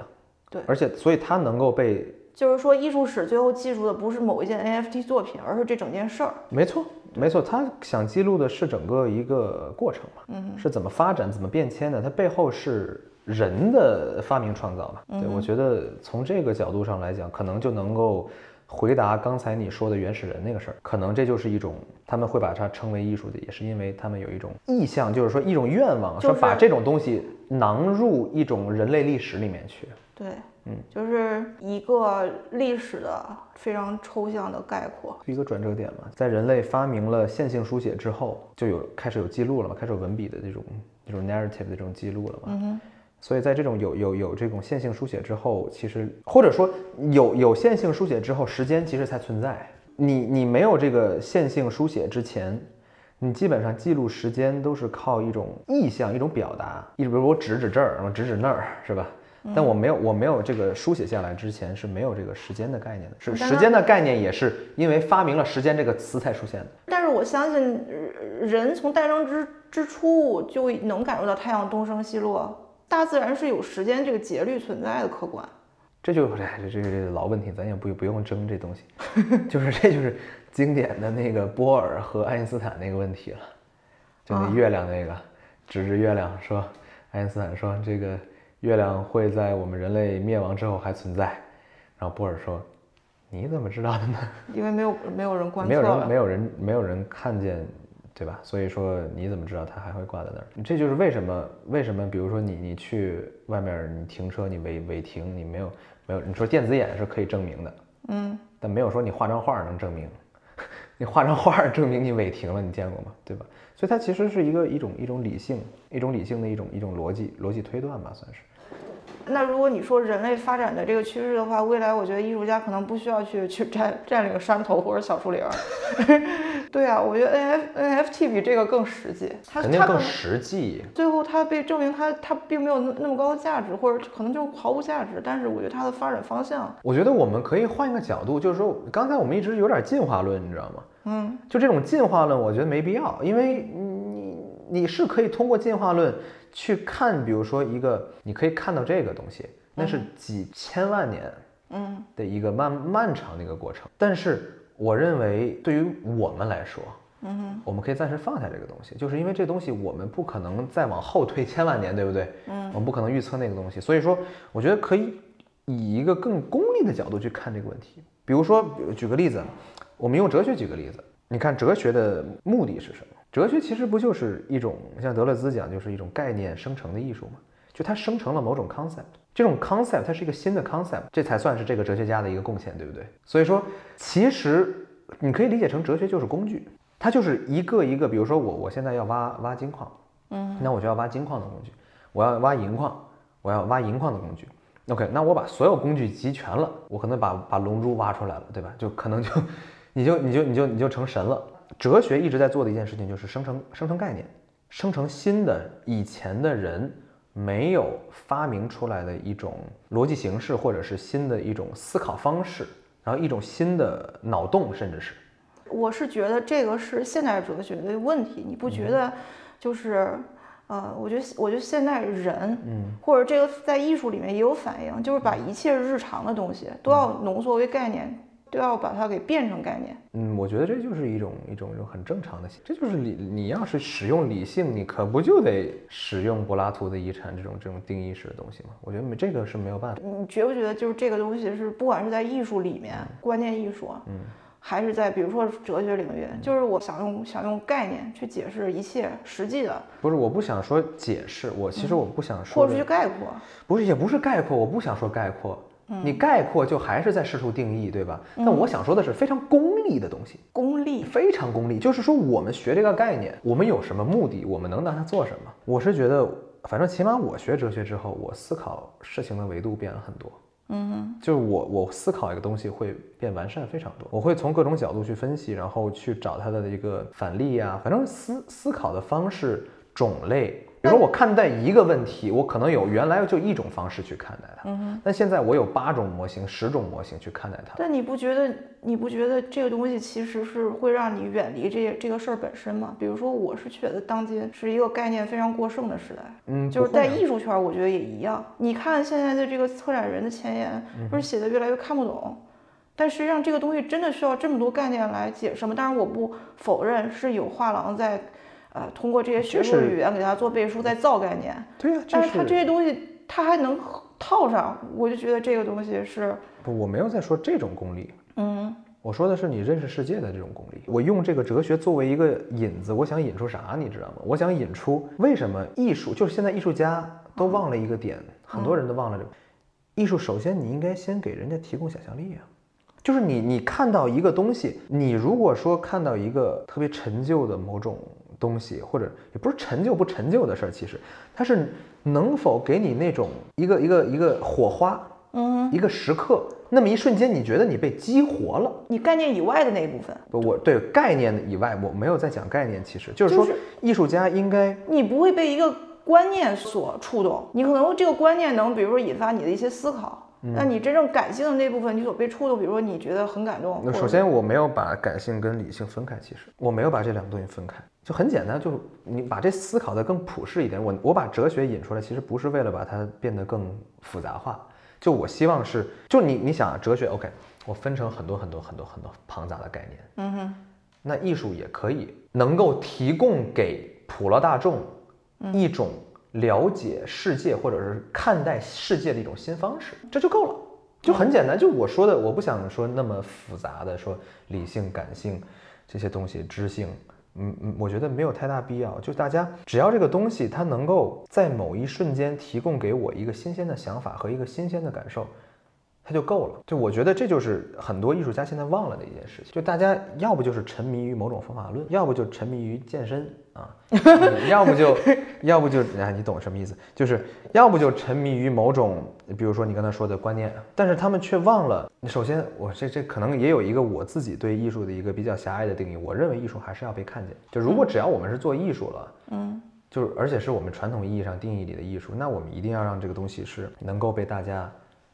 对而且所以它能够被就是说艺术史最后记住的不是某一件 NFT 作品，而是这整件事儿。没错，没错，他想记录的是整个一个过程嘛，嗯，是怎么发展、怎么变迁的，它背后是人的发明创造嘛。对，我觉得从这个角度上来讲，可能就能够回答刚才你说的原始人那个事儿，可能这就是一种他们会把它称为艺术的，也是因为他们有一种意向，就是说一种愿望，就是说把这种东西囊入一种人类历史里面去。对，嗯，就是一个历史的非常抽象的概括。一个转折点嘛，在人类发明了线性书写之后，就有开始有记录了嘛，开始有文笔的这种这种 narrative 的这种记录了嘛。嗯所以在这种有有有这种线性书写之后，其实或者说有有线性书写之后，时间其实才存在。你你没有这个线性书写之前，你基本上记录时间都是靠一种意象、一种表达，一比如我指指这儿，然后指指那儿，是吧？但我没有，我没有这个书写下来之前是没有这个时间的概念的，是时间的概念也是因为发明了“时间”这个词才出现的。但是我相信，呃人从诞生之之初就能感受到太阳东升西落，大自然是有时间这个节律存在的，客观。这就 [LAUGHS] 哎这这这这老问题，咱也不不用争这东西，[LAUGHS] 就是这就是经典的那个波尔和爱因斯坦那个问题了，就那月亮那个，指着月亮说，爱因斯坦说这个月亮会在我们人类灭亡之后还存在，然后波尔说，你怎么知道的呢？因为没有没有人观没测没，有人没有人没有人看见，对吧？所以说你怎么知道它还会挂在那儿？这就是为什么为什么，比如说你你去外面你停车你违违停，你没有没有你说电子眼是可以证明的，嗯，但没有说你画张画儿能证明，你画张画证明你违停了，你见过吗？对吧？所以它其实是一个一种一种理性一种理性的一种一种逻辑逻辑推断吧，算是。那如果你说人类发展的这个趋势的话，未来我觉得艺术家可能不需要去去占占领山头或者小树林儿。[LAUGHS] 对啊，我觉得 N F N F T 比这个更实际，它肯定更实际。最后它被证明它它并没有那那么高的价值，或者可能就毫无价值。但是我觉得它的发展方向，我觉得我们可以换一个角度，就是说，刚才我们一直有点进化论，你知道吗？嗯，就这种进化论，我觉得没必要，因为你你是可以通过进化论去看，比如说一个，你可以看到这个东西，那是几千万年嗯的一个漫漫长的一个过程。但是我认为，对于我们来说，嗯我们可以暂时放下这个东西，就是因为这东西我们不可能再往后推千万年，对不对？嗯，我们不可能预测那个东西，所以说，我觉得可以以一个更功利的角度去看这个问题。比如说，举个例子，我们用哲学举个例子，你看哲学的目的是什么？哲学其实不就是一种像德勒兹讲，就是一种概念生成的艺术嘛？就它生成了某种 concept，这种 concept 它是一个新的 concept，这才算是这个哲学家的一个贡献，对不对？所以说，其实你可以理解成哲学就是工具，它就是一个一个，比如说我我现在要挖挖金矿，嗯，那我就要挖金矿的工具，我要挖银矿，我要挖银矿的工具。OK，那我把所有工具集全了，我可能把把龙珠挖出来了，对吧？就可能就 [LAUGHS] 你就你就你就你就成神了。哲学一直在做的一件事情就是生成生成概念，生成新的以前的人。没有发明出来的一种逻辑形式，或者是新的一种思考方式，然后一种新的脑洞，甚至是，我是觉得这个是现代哲学的问题，你不觉得？就是，呃，我觉得，我觉得现代人，嗯，或者这个在艺术里面也有反应，就是把一切日常的东西都要浓缩为概念。都要把它给变成概念。嗯，我觉得这就是一种一种一种很正常的，这就是理。你要是使用理性，你可不就得使用柏拉图的遗产这种这种定义式的东西吗？我觉得没这个是没有办法。你觉不觉得就是这个东西是不管是在艺术里面，观念艺术，嗯，还是在比如说哲学领域，就是我想用想用概念去解释一切实际的。不是，我不想说解释，我其实我不想说，或者去概括。不是，也不是概括，我不想说概括。你概括就还是在试图定义，对吧？但我想说的是非常功利的东西，功利，非常功利。就是说，我们学这个概念，我们有什么目的？我们能拿它做什么？我是觉得，反正起码我学哲学之后，我思考事情的维度变了很多。嗯，就是我我思考一个东西会变完善非常多。我会从各种角度去分析，然后去找它的一个反例呀。反正思思考的方式种类。比如说，我看待一个问题，我可能有原来就一种方式去看待它，嗯，但现在我有八种模型、十种模型去看待它。但你不觉得你不觉得这个东西其实是会让你远离这这个事儿本身吗？比如说，我是觉得当今是一个概念非常过剩的时代，嗯，就是在艺术圈，我觉得也一样。你看现在的这个策展人的前言，不是写的越来越看不懂，但实际上这个东西真的需要这么多概念来解释吗？当然，我不否认是有画廊在。呃，通过这些学术语言给他做背书，再造概念。对呀，但是他这些东西他还能套上，我就觉得这个东西是不，我没有在说这种功利。嗯，我说的是你认识世界的这种功利。我用这个哲学作为一个引子，我想引出啥，你知道吗？我想引出为什么艺术就是现在艺术家都忘了一个点，很多人都忘了这个艺术。首先，你应该先给人家提供想象力啊。就是你你看到一个东西，你如果说看到一个特别陈旧的某种。东西或者也不是陈旧不陈旧的事儿，其实它是能否给你那种一个一个一个火花，嗯，一个时刻，那么一瞬间，你觉得你被激活了？你概念以外的那一部分？不，我对概念以外，我没有在讲概念，其实就是说，艺术家应该你不会被一个观念所触动，你可能这个观念能，比如说引发你的一些思考。那你真正感性的那部分，你所被触动，比如说你觉得很感动。那首先我没有把感性跟理性分开，其实我没有把这两个东西分开，就很简单，就你把这思考的更普世一点。我我把哲学引出来，其实不是为了把它变得更复杂化，就我希望是，就你你想啊哲学，OK，我分成很多很多很多很多庞杂的概念，嗯哼，那艺术也可以能够提供给普罗大众一种。了解世界或者是看待世界的一种新方式，这就够了，就很简单。就我说的，我不想说那么复杂的，说理性、感性这些东西，知性，嗯嗯，我觉得没有太大必要。就大家只要这个东西它能够在某一瞬间提供给我一个新鲜的想法和一个新鲜的感受。它就够了，就我觉得这就是很多艺术家现在忘了的一件事情，就大家要不就是沉迷于某种方法论，要不就沉迷于健身啊，要不就 [LAUGHS] 要不就哎，你懂什么意思？就是要不就沉迷于某种，比如说你刚才说的观念，但是他们却忘了，首先我这这可能也有一个我自己对艺术的一个比较狭隘的定义，我认为艺术还是要被看见，就如果只要我们是做艺术了，嗯，就是而且是我们传统意义上定义里的艺术，那我们一定要让这个东西是能够被大家。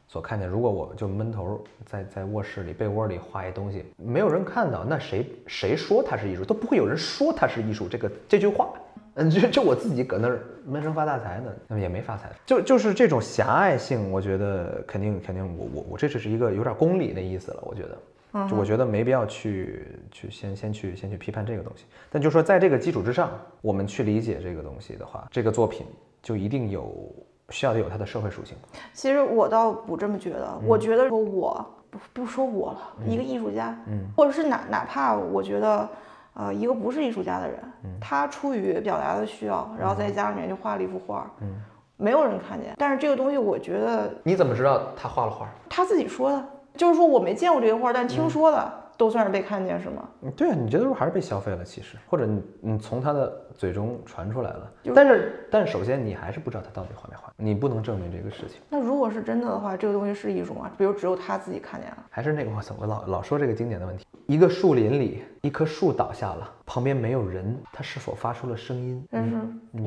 所看见，如果我就闷头在在卧室里被窝里画一东西，没有人看到，那谁谁说它是艺术，都不会有人说它是艺术。这个这句话，嗯，就就我自己搁那儿闷声发大财呢，那么也没发财。就就是这种狭隘性，我觉得肯定肯定，我我我这只是一个有点公理的意思了。我觉得，就我觉得没必要去去先先去先去批判这个东西。但就说在这个基础之上，我们去理解这个东西的话，这个作品就一定有。需要有它的社会属性。其实我倒不这么觉得，我觉得说我不不说我了，一个艺术家，嗯，或者是哪哪怕我觉得，呃，一个不是艺术家的人，他出于表达的需要，然后在家里面就画了一幅画，嗯，没有人看见。但是这个东西，我觉得你怎么知道他画了画？他自己说的，就是说我没见过这个画，但听说的。都算是被看见是吗？对啊，你这都还是被消费了，其实，或者你你从他的嘴中传出来了，但是但是首先你还是不知道他到底画没画，你不能证明这个事情。那如果是真的的话，这个东西是艺术吗？比如只有他自己看见了，还是那个我操，我老老说这个经典的问题：一个树林里，一棵树倒下了，旁边没有人，它是否发出了声音？但是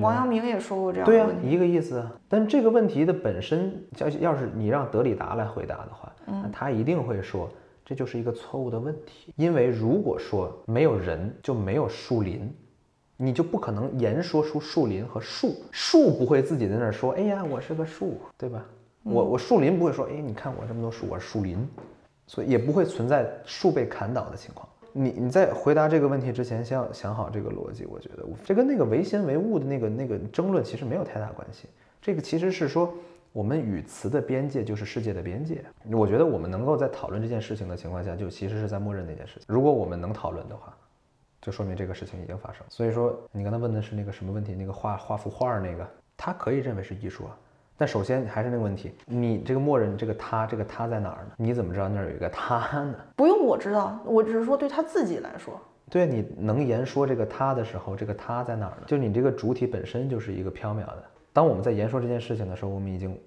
王阳明也说过这样的问题，对啊，一个意思啊。但这个问题的本身，要要是你让德里达来回答的话，那他一定会说。这就是一个错误的问题，因为如果说没有人就没有树林，你就不可能言说出树林和树，树不会自己在那儿说，哎呀，我是个树，对吧？我我树林不会说，哎，你看我这么多树，我是树林，所以也不会存在树被砍倒的情况。你你在回答这个问题之前，先要想好这个逻辑。我觉得这跟那个唯心唯物的那个那个争论其实没有太大关系，这个其实是说。我们语词的边界就是世界的边界。我觉得我们能够在讨论这件事情的情况下，就其实是在默认那件事情。如果我们能讨论的话，就说明这个事情已经发生。所以说，你刚才问的是那个什么问题？那个画画幅画那个，他可以认为是艺术啊。但首先还是那个问题，你这个默认这个他，这个他在哪儿呢？你怎么知道那儿有一个他呢？不用我知道，我只是说对他自己来说，对你能言说这个他的时候，这个他在哪儿呢？就你这个主体本身就是一个缥缈的。当我们在言说这件事情的时候，我们已经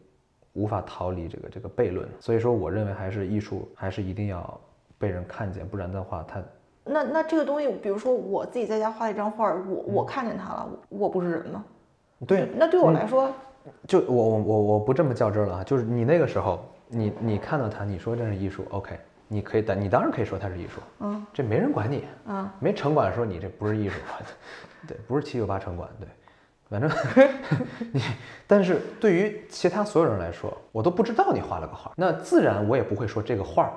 无法逃离这个这个悖论。所以说，我认为还是艺术还是一定要被人看见，不然的话，它那那这个东西，比如说我自己在家画一张画，我我看见它了，我不是人吗？对，那对我来说，就我我我我不这么较真了啊，就是你那个时候，你你看到它，你说这是艺术，OK，你可以，你当然可以说它是艺术，嗯，这没人管你，嗯，没城管说你这不是艺术，[LAUGHS] 对，不是七九八城管，对。反正你，但是对于其他所有人来说，我都不知道你画了个画，那自然我也不会说这个画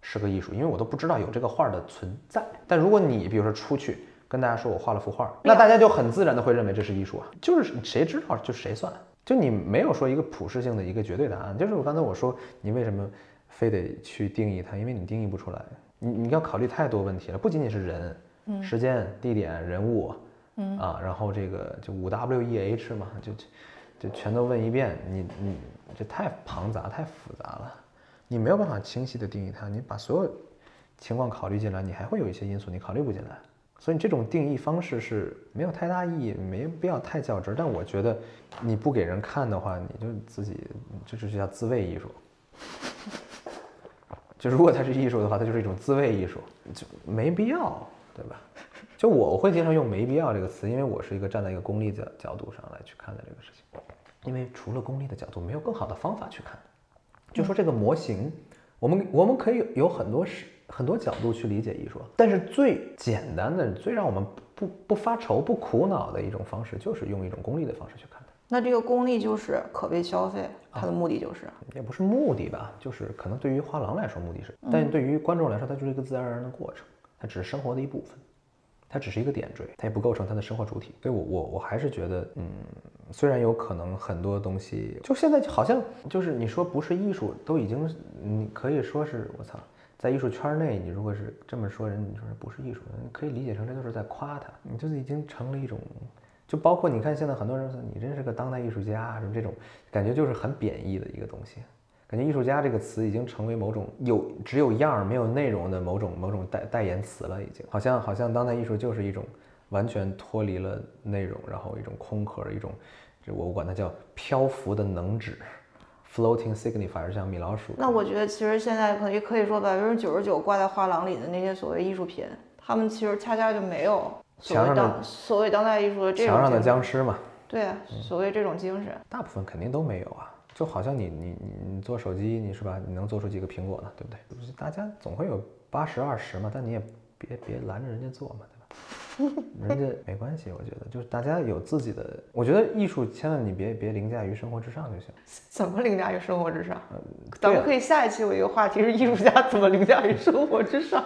是个艺术，因为我都不知道有这个画的存在。但如果你比如说出去跟大家说我画了幅画，那大家就很自然的会认为这是艺术啊，就是谁知道就谁算，就你没有说一个普适性的一个绝对答案。就是我刚才我说你为什么非得去定义它，因为你定义不出来，你你要考虑太多问题了，不仅仅是人、时间、地点、人物。嗯啊，然后这个就五 W E H 嘛，就就全都问一遍，你你这太庞杂太复杂了，你没有办法清晰的定义它，你把所有情况考虑进来，你还会有一些因素你考虑不进来，所以你这种定义方式是没有太大意义，没必要太较真。但我觉得你不给人看的话，你就自己这就叫自卫艺术，就如果它是艺术的话，它就是一种自卫艺术，就没必要，对吧？就我会经常用“没必要”这个词，因为我是一个站在一个功利的角度上来去看待这个事情。因为除了功利的角度，没有更好的方法去看。就说这个模型，我们我们可以有很多是很多角度去理解艺术，但是最简单的、最让我们不不发愁、不苦恼的一种方式，就是用一种功利的方式去看它。那这个功利就是可被消费，它的目的就是也不是目的吧？就是可能对于画廊来说目的是，但对于观众来说，它就是一个自然而然的过程，它只是生活的一部分。它只是一个点缀，它也不构成他的生活主体，所以，我我我还是觉得，嗯，虽然有可能很多东西，就现在好像就是你说不是艺术，都已经，你可以说是我操，在艺术圈内，你如果是这么说人，你说不是艺术，你可以理解成这就是在夸他，你就是已经成了一种，就包括你看现在很多人说你真是个当代艺术家什么这种，感觉就是很贬义的一个东西。感觉艺术家这个词已经成为某种有只有样儿没有内容的某种某种代代言词了，已经好像好像当代艺术就是一种完全脱离了内容，然后一种空壳，一种这我管它叫漂浮的能指，floating signifier，像米老鼠。那我觉得其实现在可能也可以说百分之九十九挂在画廊里的那些所谓艺术品，他们其实恰恰就没有所谓当所谓当代艺术的这种墙上的僵尸嘛。对啊，所谓这种精神，大部分肯定都没有啊。就好像你你你你做手机，你是吧？你能做出几个苹果呢？对不对？大家总会有八十二十嘛，但你也别别拦着人家做嘛，对吧？[LAUGHS] 人家没关系，我觉得就是大家有自己的。我觉得艺术千万你别别凌驾于生活之上就行。[LAUGHS] 怎么凌驾于生活之上？咱们可以下一期有一个话题是艺术家怎么凌驾于生活之上。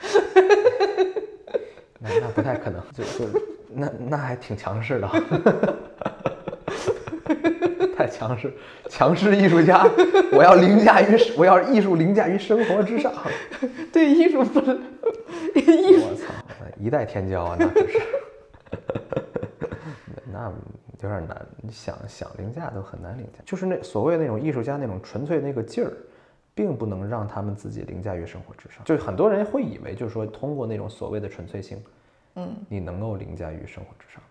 [LAUGHS] 那那不太可能，就就那那还挺强势的。太强势，强势艺术家，我要凌驾于，我要艺术凌驾于生活之上。[LAUGHS] 对艺术不，艺术，我操，一代天骄啊，那可是，那有点难。你想想凌驾都很难凌驾，就是那所谓那种艺术家那种纯粹那个劲儿，并不能让他们自己凌驾于生活之上。就很多人会以为，就是说通过那种所谓的纯粹性，嗯，你能够凌驾于生活之上。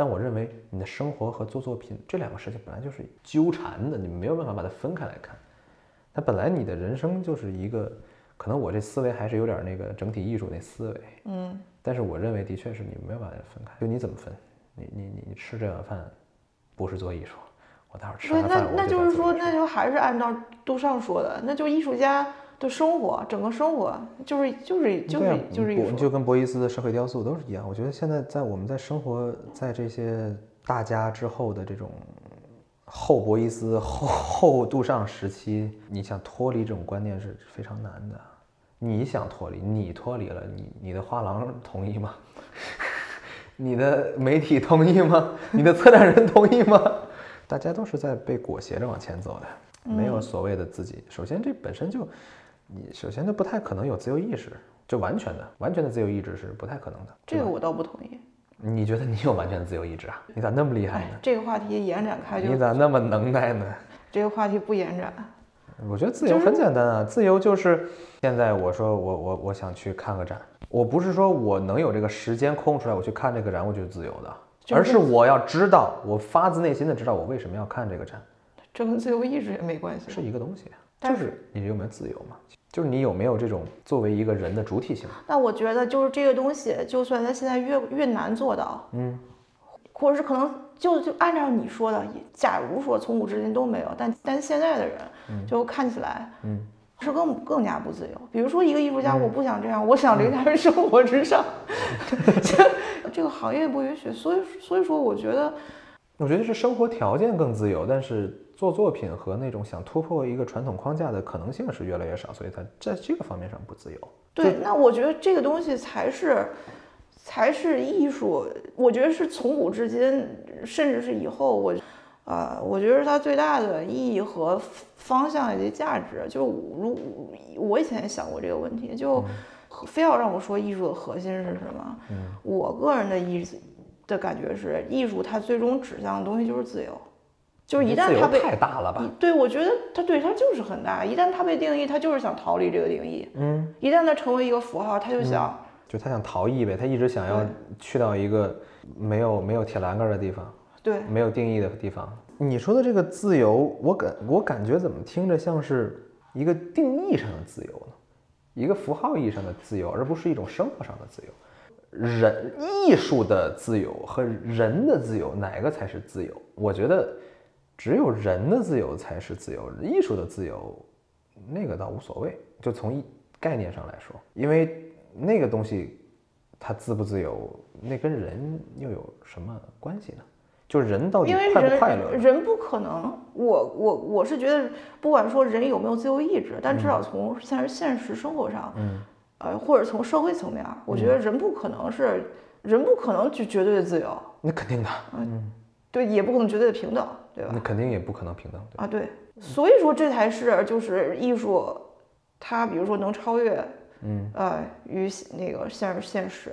但我认为你的生活和做作品这两个事情本来就是纠缠的，你没有办法把它分开来看。它本来你的人生就是一个，可能我这思维还是有点那个整体艺术那思维，嗯，但是我认为的确是你没有办法分开。就你怎么分？你你你你吃这碗饭，不是做艺术。我待会儿吃，完那饭那那就是说，那就还是按照杜尚说的，那就艺术家的生活，整个生活就是就是就是、啊就是艺术。就跟博伊斯的社会雕塑都是一样。我觉得现在在我们在生活在这些大家之后的这种后博伊斯、后后杜尚时期，你想脱离这种观念是非常难的。你想脱离，你脱离了，你你的画廊同意吗？[LAUGHS] 你的媒体同意吗？你的策展人同意吗？大家都是在被裹挟着往前走的，没有所谓的自己。首先，这本身就，你首先就不太可能有自由意识，就完全的、完全的自由意志是不太可能的。这个我倒不同意。你觉得你有完全的自由意志啊？你咋那么厉害呢，？哎这个话题延展开就你咋那么能耐呢？[LAUGHS] 这个话题不延展。我觉得自由很简单啊，自由就是现在我说我我我想去看个展，我不是说我能有这个时间空出来我去看这个展，我就是自由的，就是而是我要知道，我发自内心的知道我为什么要看这个展，这跟自由意志也没关系。是一个东西，但就是是你有没有自由嘛，就是你有没有这种作为一个人的主体性，那我觉得就是这个东西，就算它现在越越难做到，嗯，或者是可能就就按照你说的，假如说从古至今都没有，但但现在的人就看起来，嗯，是更更加不自由。比如说一个艺术家，我不想这样，我想凌驾于生活之上，这 [LAUGHS] 这个行业不允许。所以所以说，我觉得我觉得是生活条件更自由，但是做作品和那种想突破一个传统框架的可能性是越来越少，所以它在这个方面上不自由。对，那我觉得这个东西才是才是艺术。我觉得是从古至今，甚至是以后，我呃，我觉得它最大的意义和方向以及价值，就是如我以前也想过这个问题，就非要让我说艺术的核心是什么？我个人的意的感觉是，艺术它最终指向的东西就是自由，就是一旦自由它被太大了吧？对，我觉得它对它就是很大。一旦它被定义，它就是想逃离这个定义。嗯，一旦它成为一个符号，他就想，就他想逃逸呗，他一直想要去到一个没有没有铁栏杆的地方，对，没有定义的地方。你说的这个自由，我感我感觉怎么听着像是一个定义上的自由呢？一个符号意义上的自由，而不是一种生活上的自由。人艺术的自由和人的自由，哪个才是自由？我觉得只有人的自由才是自由，艺术的自由那个倒无所谓。就从一概念上来说，因为那个东西它自不自由，那跟人又有什么关系呢？就是人到底快不快乐人？不可能，我我我是觉得，不管说人有没有自由意志，但至少从现实现实生活上，嗯，呃，或者从社会层面，我觉得人不可能是人不可能就绝对的自由，那肯定的，嗯对，也不可能绝对的平等，对吧那？肯定也不可能平等。对啊，对，所以说这才是就是艺术，它比如说能超越，嗯，呃，于那个现实现实，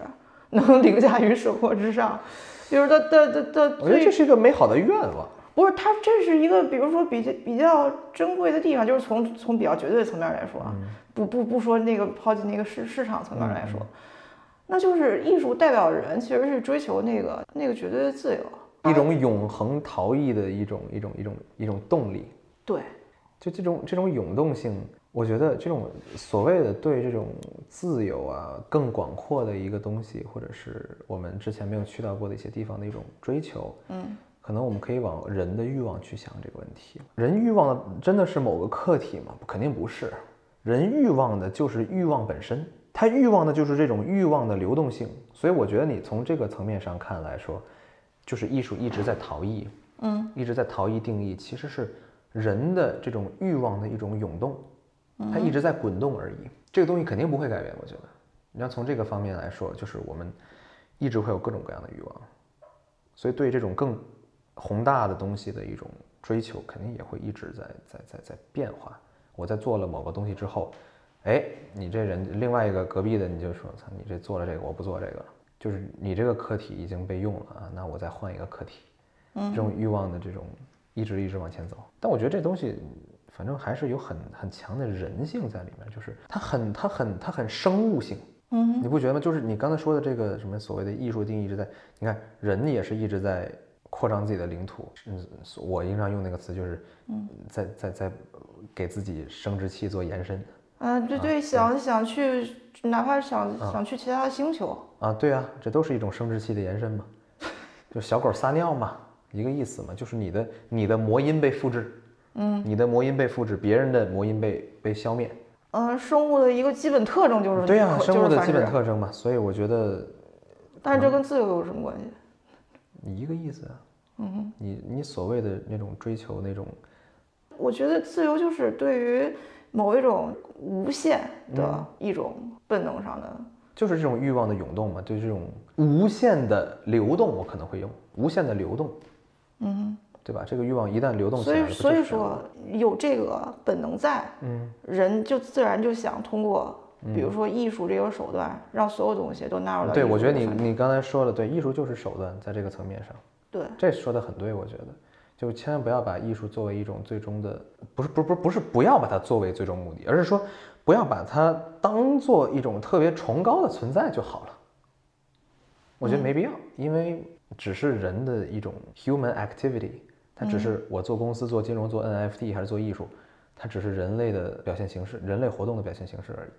能凌驾于生活之上，比如它的的的最我觉得这是一个美好的愿望。不是它这是一个比如说比较比较珍贵的地方，就是从从比较绝对的层面来说啊，不不不说那个抛弃那个市市场层面来说，那就是艺术代表人其实是追求那个那个绝对的自由，一种永恒逃逸的一种一种一种一种动力，对。就这种这种涌动性，我觉得这种所谓的对这种自由啊更广阔的一个东西，或者是我们之前没有去到过的一些地方的一种追求，嗯，可能我们可以往人的欲望去想这个问题。人欲望的真的是某个客体吗？肯定不是，人欲望的就是欲望本身，他欲望的就是这种欲望的流动性。所以我觉得你从这个层面上看来说，就是艺术一直在逃逸，嗯，一直在逃逸定义，其实是人的这种欲望的一种涌动，它一直在滚动而已。这个东西肯定不会改变，我觉得。你要从这个方面来说，就是我们一直会有各种各样的欲望，所以对这种更宏大的东西的一种追求，肯定也会一直在在在在变化。我在做了某个东西之后，哎，你这人另外一个隔壁的你就说，操，你这做了这个，我不做这个了，就是你这个客体已经被用了啊，那我再换一个客体，这种欲望的这种一直一直往前走。但我觉得这东西，反正还是有很很强的人性在里面，就是它很它很它很生物性。嗯你不觉得吗？就是你刚才说的这个什么所谓的艺术定义一直在，你看人也是一直在扩张自己的领土。嗯，我经常用那个词就是，嗯，在在在给自己生殖器做延伸嗯，对对，想想去，哪怕想想去其他的星球，啊，对啊，这都是一种生殖器的延伸嘛，[LAUGHS] 就小狗撒尿嘛，一个意思嘛，就是你的你的魔音被复制，嗯，你的魔音被复制，别人的魔音被被消灭，嗯，生物的一个基本特征就是对呀、生物的基本，特征嘛，所以我觉得。但是这跟自由有什么关系？你 [LAUGHS] 一个意思啊，嗯，你你所谓的那种追求那种。我觉得自由就是对于某一种无限的一种本能上的，就是这种欲望的涌动嘛，对这种无限的流动，我可能会用无限的流动，嗯，对吧？这个欲望一旦流动起来，所以所以说有这个本能在，嗯，人就自然就想通过，比如说艺术这个手段，让所有东西都纳入到对，我觉得你你刚才说的对，艺术就是手段，在这个层面上，对。这说的很对，我觉得，就千万不要把艺术作为一种最终的，不是不是不是不是不要把它作为最终目的，而是说不要把它当做一种特别崇高的存在就好了。我觉得没必要，因为只是人的一种 human activity，它只是我做公司、做金融、做 NFT 还是做艺术，它只是人类的表现形式，人类活动的表现形式而已，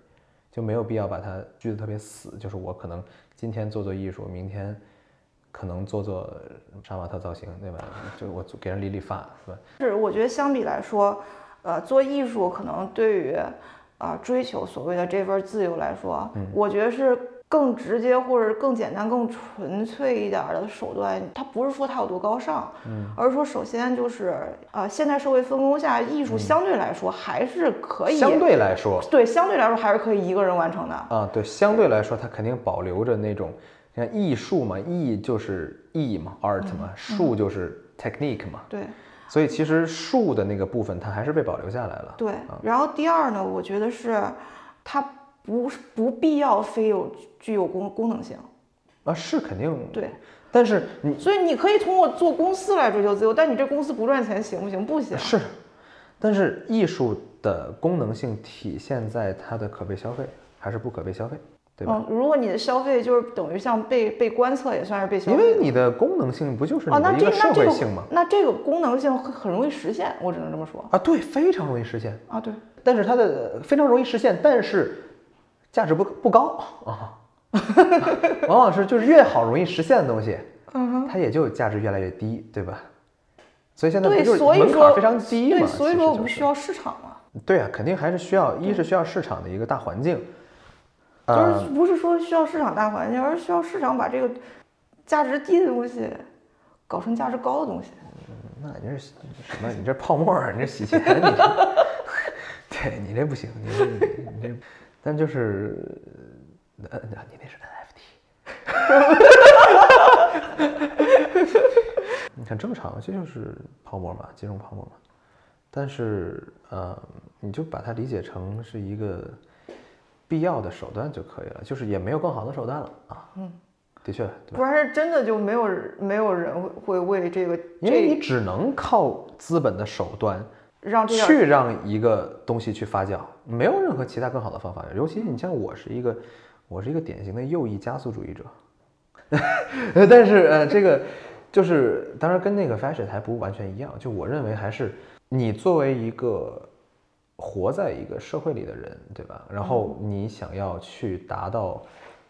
就没有必要把它拘得特别死。就是我可能今天做做艺术，明天可能做做杀马特造型，对吧？[LAUGHS] 就我给人理理发，是吧？是我觉得相比来说，呃，做艺术可能对于啊、追求所谓的这份自由来说，嗯我觉得是更直接或者更简单、更纯粹一点儿的手段。它不是说它有多高尚，嗯，而是说首先就是呃，现代社会分工下，艺术相对来说还是可以，相对来说，对相对来说还是可以一个人完成的。啊，对，相对来说，它肯定保留着那种像艺术嘛，艺就是艺嘛，art 嘛，术就是 technique 嘛，对。所以其实术的那个部分它还是被保留下来了。对，然后第二呢，我觉得是它不是不必要非有具有功功能性。啊，是肯定，对，但是你所以你可以通过做公司来追求自由，但你这公司不赚钱行不行？不行。是，但是艺术的功能性体现在它的可被消费还是不可被消费，对吧？嗯，如果你的消费就是等于像被被观测，也算是被消因费因。为你的功能性不就是哦，那你的一个社这那这个会性吗？那这个功能性很很容易实现，我只能这么说啊，对，非常容易实现。啊。对，但是它的非常容易实现，但是价值不不高啊，往往是就是越好容易实现的东西，嗯它也就价值越来越低，对吧？所以现在就是所以说门槛非常低嘛？对，所以说我们需要市场嘛，对啊，肯定还是需要，一是需要市场的一个大环境，就呃，是不是说需要市场大环境，而是需要市场把这个价值低的东西搞成价值高的东西。那你这是什么？你这泡沫儿，你这洗钱，[LAUGHS] 你这，对你这不行，你这你这，但就是，呃，你那是 NFT。[LAUGHS] 你很正常，这就是泡沫嘛，金融泡沫嘛。但是，呃，你就把它理解成是一个必要的手段就可以了，就是也没有更好的手段了啊。嗯，的确？不然真的就没有没有人会会为这个因为你只能靠资本的手段让去让一个东西去发酵，没有任何其他更好的方法。尤其你像我是一个，我是一个典型的右翼加速主义者，呃 [LAUGHS] 但是呃，这个就是当然跟那个 fashion 还不完全一样。就我认为还是你作为一个活在一个社会里的人，对吧？然后你想要去达到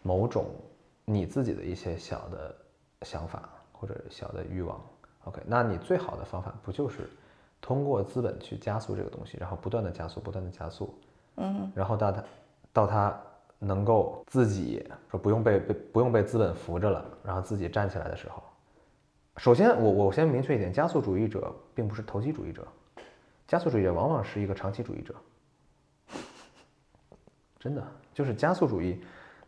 某种你自己的一些小的想法或者小的欲望，OK，那你最好的方法不就是通过资本去加速这个东西，然后不断的加速，不断的加速，嗯，然后到他到他能够自己说不用被被不用被资本扶着了，然后自己站起来的时候，首先我我先明确一点，加速主义者并不是投机主义者，加速主义者往往是一个长期主义者，[LAUGHS] 真的就是加速主义，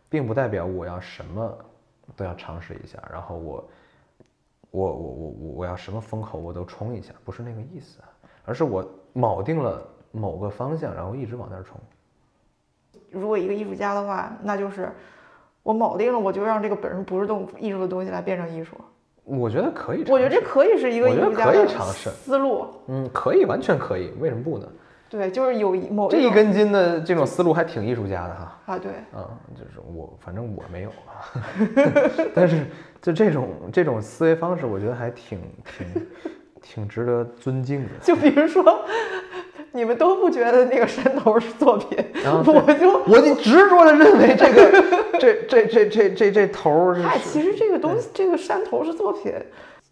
并不代表我要什么都要尝试一下，然后我我我我我我要什么风口我都冲一下，不是那个意思，而是我铆定了某个方向，然后一直往那儿冲。如果一个艺术家的话，那就是我铆定了，我就让这个本身不是动艺术的东西来变成艺术。我觉得可以尝试，我觉得这可以是一个艺我觉得可以术家的尝试思路。嗯，可以，完全可以，为什么不呢？对，就是有一某这一根筋的这种思路还挺艺术家的哈。啊，对，嗯，就是我，反正我没有啊，[LAUGHS] 但是就这种这种思维方式，我觉得还挺挺挺值得尊敬的。[LAUGHS] 就比如说，你们都不觉得那个山头是作品，我就我就执着的认为这个这这这这这这头儿是哎，其实这个东西，这个山头是作品，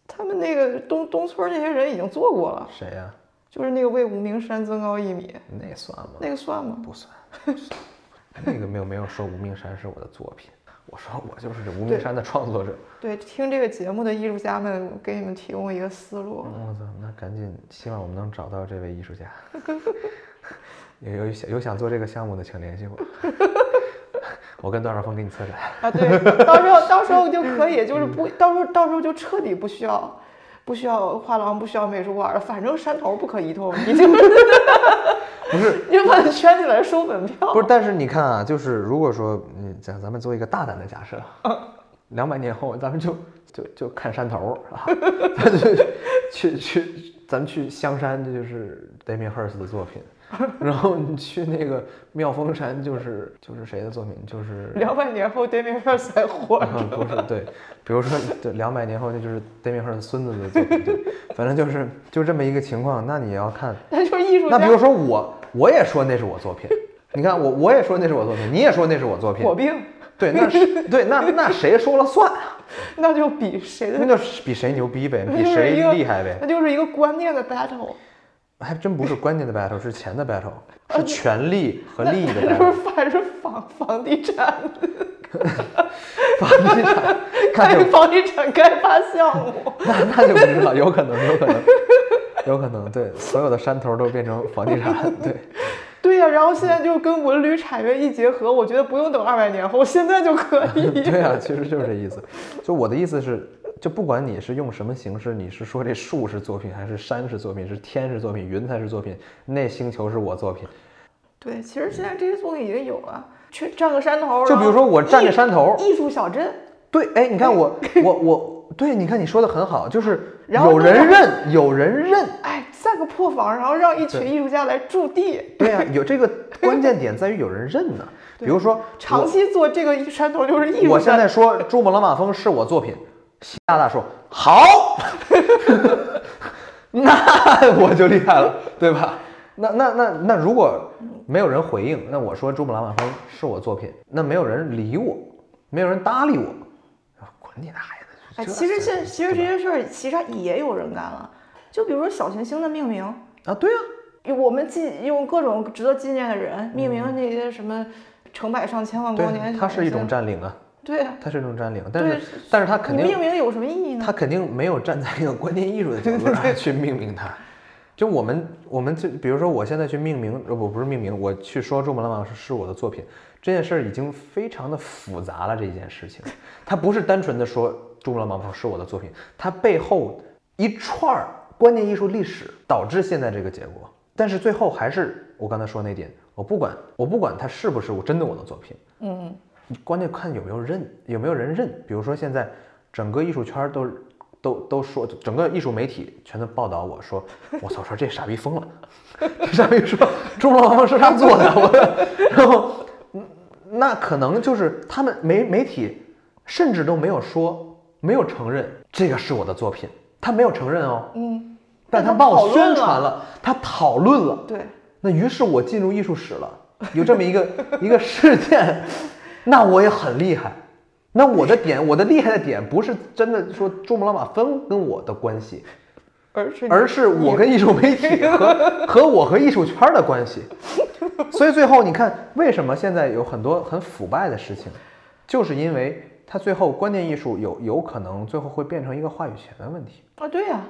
他们那个东东村那些人已经做过了，谁呀、就是那个为无名山增高一米，那算吗？那个算吗？不算，不算 [LAUGHS] 那个没有没有说无名山是我的作品，我说我就是这无名山的创作者。对，听这个节目的艺术家们，给你们提供一个思路。我操，那赶紧，希望我们能找到这位艺术家。[LAUGHS] 有有想有想做这个项目的，请联系我。[LAUGHS] 我跟段少峰给你策展。啊，对，到时候到时候就可以，就是 [LAUGHS] 不，到时候到时候就彻底不需要，不需要画廊，不需要美术馆了，反正山头不可移动，已经 [LAUGHS] 不是 [LAUGHS] 你就把它圈起来收门票。不是，但是你看啊，就是如果说，嗯，咱咱们做一个大胆的假设，两百年后咱们就就就看山头儿啊，咱就去去，咱们去香山，这就是 Damien Hirst 的作品，[LAUGHS] 然后你去那个妙峰山，就是就是谁的作品，就是 [LAUGHS] 两百年后 Damien Hirst 还活着，啊，不是对，比如说对，两百年后那就是 Damien Hirst 孙子的作品，对，[LAUGHS] 反正就是就这么一个情况，那你要看。那就是艺术家。那比如说我，我也说那是我作品，你看我我也说那是我作品，你也说那是我作品。火，并，对，那是对，那那谁说了算啊？那就比谁的那，就比谁牛逼呗，比谁厉害呗，那就是一个观念的 battle，还真不是关键的 battle，是钱的 battle，是权力和利益的 battle。反是房房地产，房地产，开 [LAUGHS] 房地产开发项目。[LAUGHS] 那那就不知道，有可能，有可能，有可能，对，所有的山头都变成房地产，对。对呀、然后现在就跟文旅产业一结合，我觉得不用等二百年后，现在就可以。[LAUGHS] 对啊，其实就是这意思。就我的意思是，就不管你是用什么形式，你是说这树是作品，还是山是作品，是天是作品，云才是作品，那星球是我作品。对，其实现在这些作品已经有了，去站个山头，就比如说我站这山头艺艺术小镇，对，哎，你看我我我，对，你看你说的很好，就是有人认，有人认。哎，建个破房，然后让一群艺术家来驻地，对呀、有这个关键点在于有人认呢。比如说，长期做这个山头就是艺术我现在说珠穆朗玛峰是我作品，习大大说好，[LAUGHS] 那我就厉害了，对吧？那那那那如果没有人回应，那我说珠穆朗玛峰是我作品，那没有人理我，没有人搭理我，滚你的孩子！哎，其实现其实这些事儿其实也有人干了，就比如说小行星的命名，啊，对啊，我们纪用各种值得纪念的人命名那些什么成百上千万光年它是一种占领啊，对啊，它是一种占领，但是但是它肯定命名有什么意义呢？他肯定没有站在一个观念艺术的角度上去命名它。就我们，我们就比如说，我现在去命名，呃，我不是命名，我去说珠穆朗玛峰是我的作品，这件事儿已经非常的复杂了。这件事情，它不是单纯的说珠穆朗玛峰是我的作品，它背后一串儿观念艺术历史导致现在这个结果。但是最后还是我刚才说那点，我不管，我不管它是不是我真的我的作品，嗯，关键看有没有认，有没有人认。比如说现在整个艺术圈儿都都都说，整个艺术媒体全都报道我说，我操，说这傻逼疯了，[LAUGHS] 这傻逼说珠穆朗玛峰是他做的，[LAUGHS] 我，然后嗯那可能就是他们媒媒体甚至都没有说，没有承认这个是我的作品，他没有承认哦，嗯，但他帮我宣传了，他讨论了，对，那于是我进入艺术史了，有这么一个一个事件，那我也很厉害。那我的点，我的厉害的点不是真的说珠穆朗玛峰跟我的关系，而是而是我跟艺术媒体和 [LAUGHS] 和我和艺术圈的关系。所以最后你看，为什么现在有很多很腐败的事情，就是因为它最后观念艺术有有可能最后会变成一个话语权的问题。啊，对呀、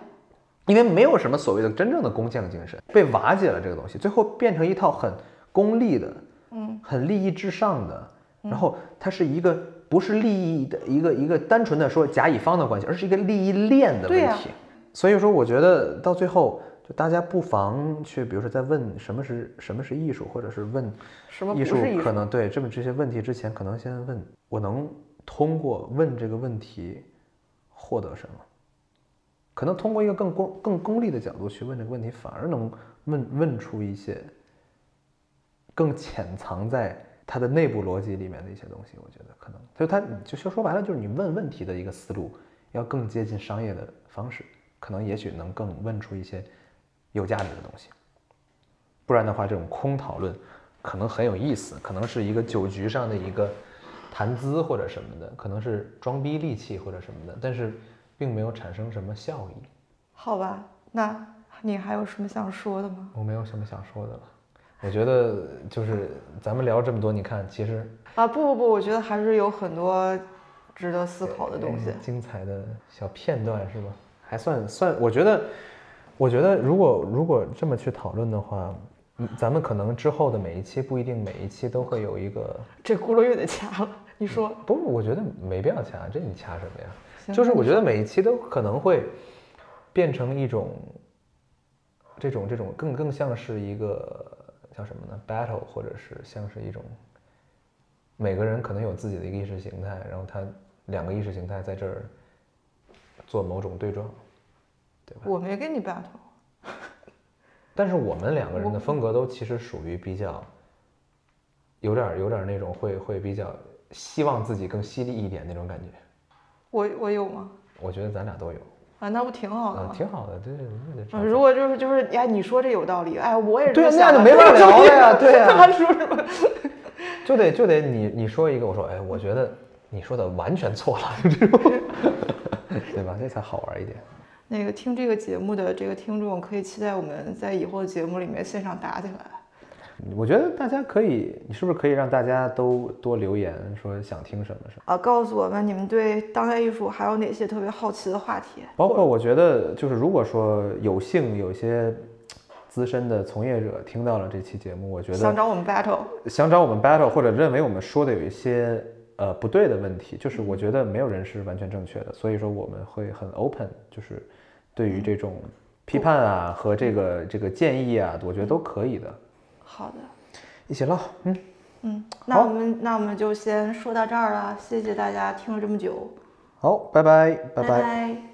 因为没有什么所谓的真正的工匠精神，被瓦解了这个东西，最后变成一套很功利的，嗯，很利益至上的，然后它是一个不是利益的一个一个单纯的说甲乙方的关系，而是一个利益链的问题。所以说，我觉得到最后就大家不妨去，比如说在问什么是什么是艺术，或者是问什么艺术可能对这么这些问题之前，可能先问我能通过问这个问题获得什么？可能通过一个更功更功利的角度去问这个问题，反而能问问出一些更潜藏在它的内部逻辑里面的一些东西。我觉得可能，所以它就说说白了，就是你问问题的一个思路要更接近商业的方式，可能也许能更问出一些有价值的东西。不然的话，这种空讨论可能很有意思，可能是一个酒局上的一个谈资或者什么的，可能是装逼利器或者什么的，但是并没有产生什么效益。好吧，那你还有什么想说的吗？我没有什么想说的了。我觉得就是咱们聊这么多，你看，其实啊，不不不，我觉得还是有很多值得思考的东西呃。精彩的小片段是吧？还算算，我觉得，我觉得如果如果这么去讨论的话，嗯咱们可能之后的每一期不一定每一期都会有一个 [LAUGHS] 这轱辘又得掐了，你说？不，我觉得没必要掐，这你掐什么呀？就是我觉得每一期都可能会变成一种这种这种更更像是一个叫什么呢？battle，或者是像是一种每个人可能有自己的一个意识形态，然后他两个意识形态在这儿做某种对撞，对吧？我没跟你 battle，[LAUGHS] 但是我们两个人的风格都其实属于比较有点有点那种会会比较希望自己更犀利一点那种感觉。我我有吗？我觉得咱俩都有，啊，那不挺好的嗯，吗？挺好的，对对对对。啊如果就是就是，哎，你说这有道理，哎，我也是对那就没法 [LAUGHS] 聊了呀对啊他说什么？就得就得你你说一个，我说哎，我觉得你说的完全错了，这种，[LAUGHS] 对吧？这才好玩一点。那个听这个节目的这个听众可以期待我们在以后的节目里面线上打起来。我觉得大家可以，你是不是可以让大家都多留言，说想听什么什么？啊，告诉我们你们对当代艺术还有哪些特别好奇的话题？包括我觉得，就是如果说有幸有些资深的从业者听到了这期节目，我觉得想找我们 battle，想找我们 battle，或者认为我们说的有一些呃不对的问题，就是我觉得没有人是完全正确的，所以说我们会很 open，就是对于这种批判啊和这个这个建议啊，我觉得都可以的，好的，一起唠，嗯，嗯，那我们那我们就先说到这儿了，谢谢大家听了这么久，好，拜拜，拜。拜拜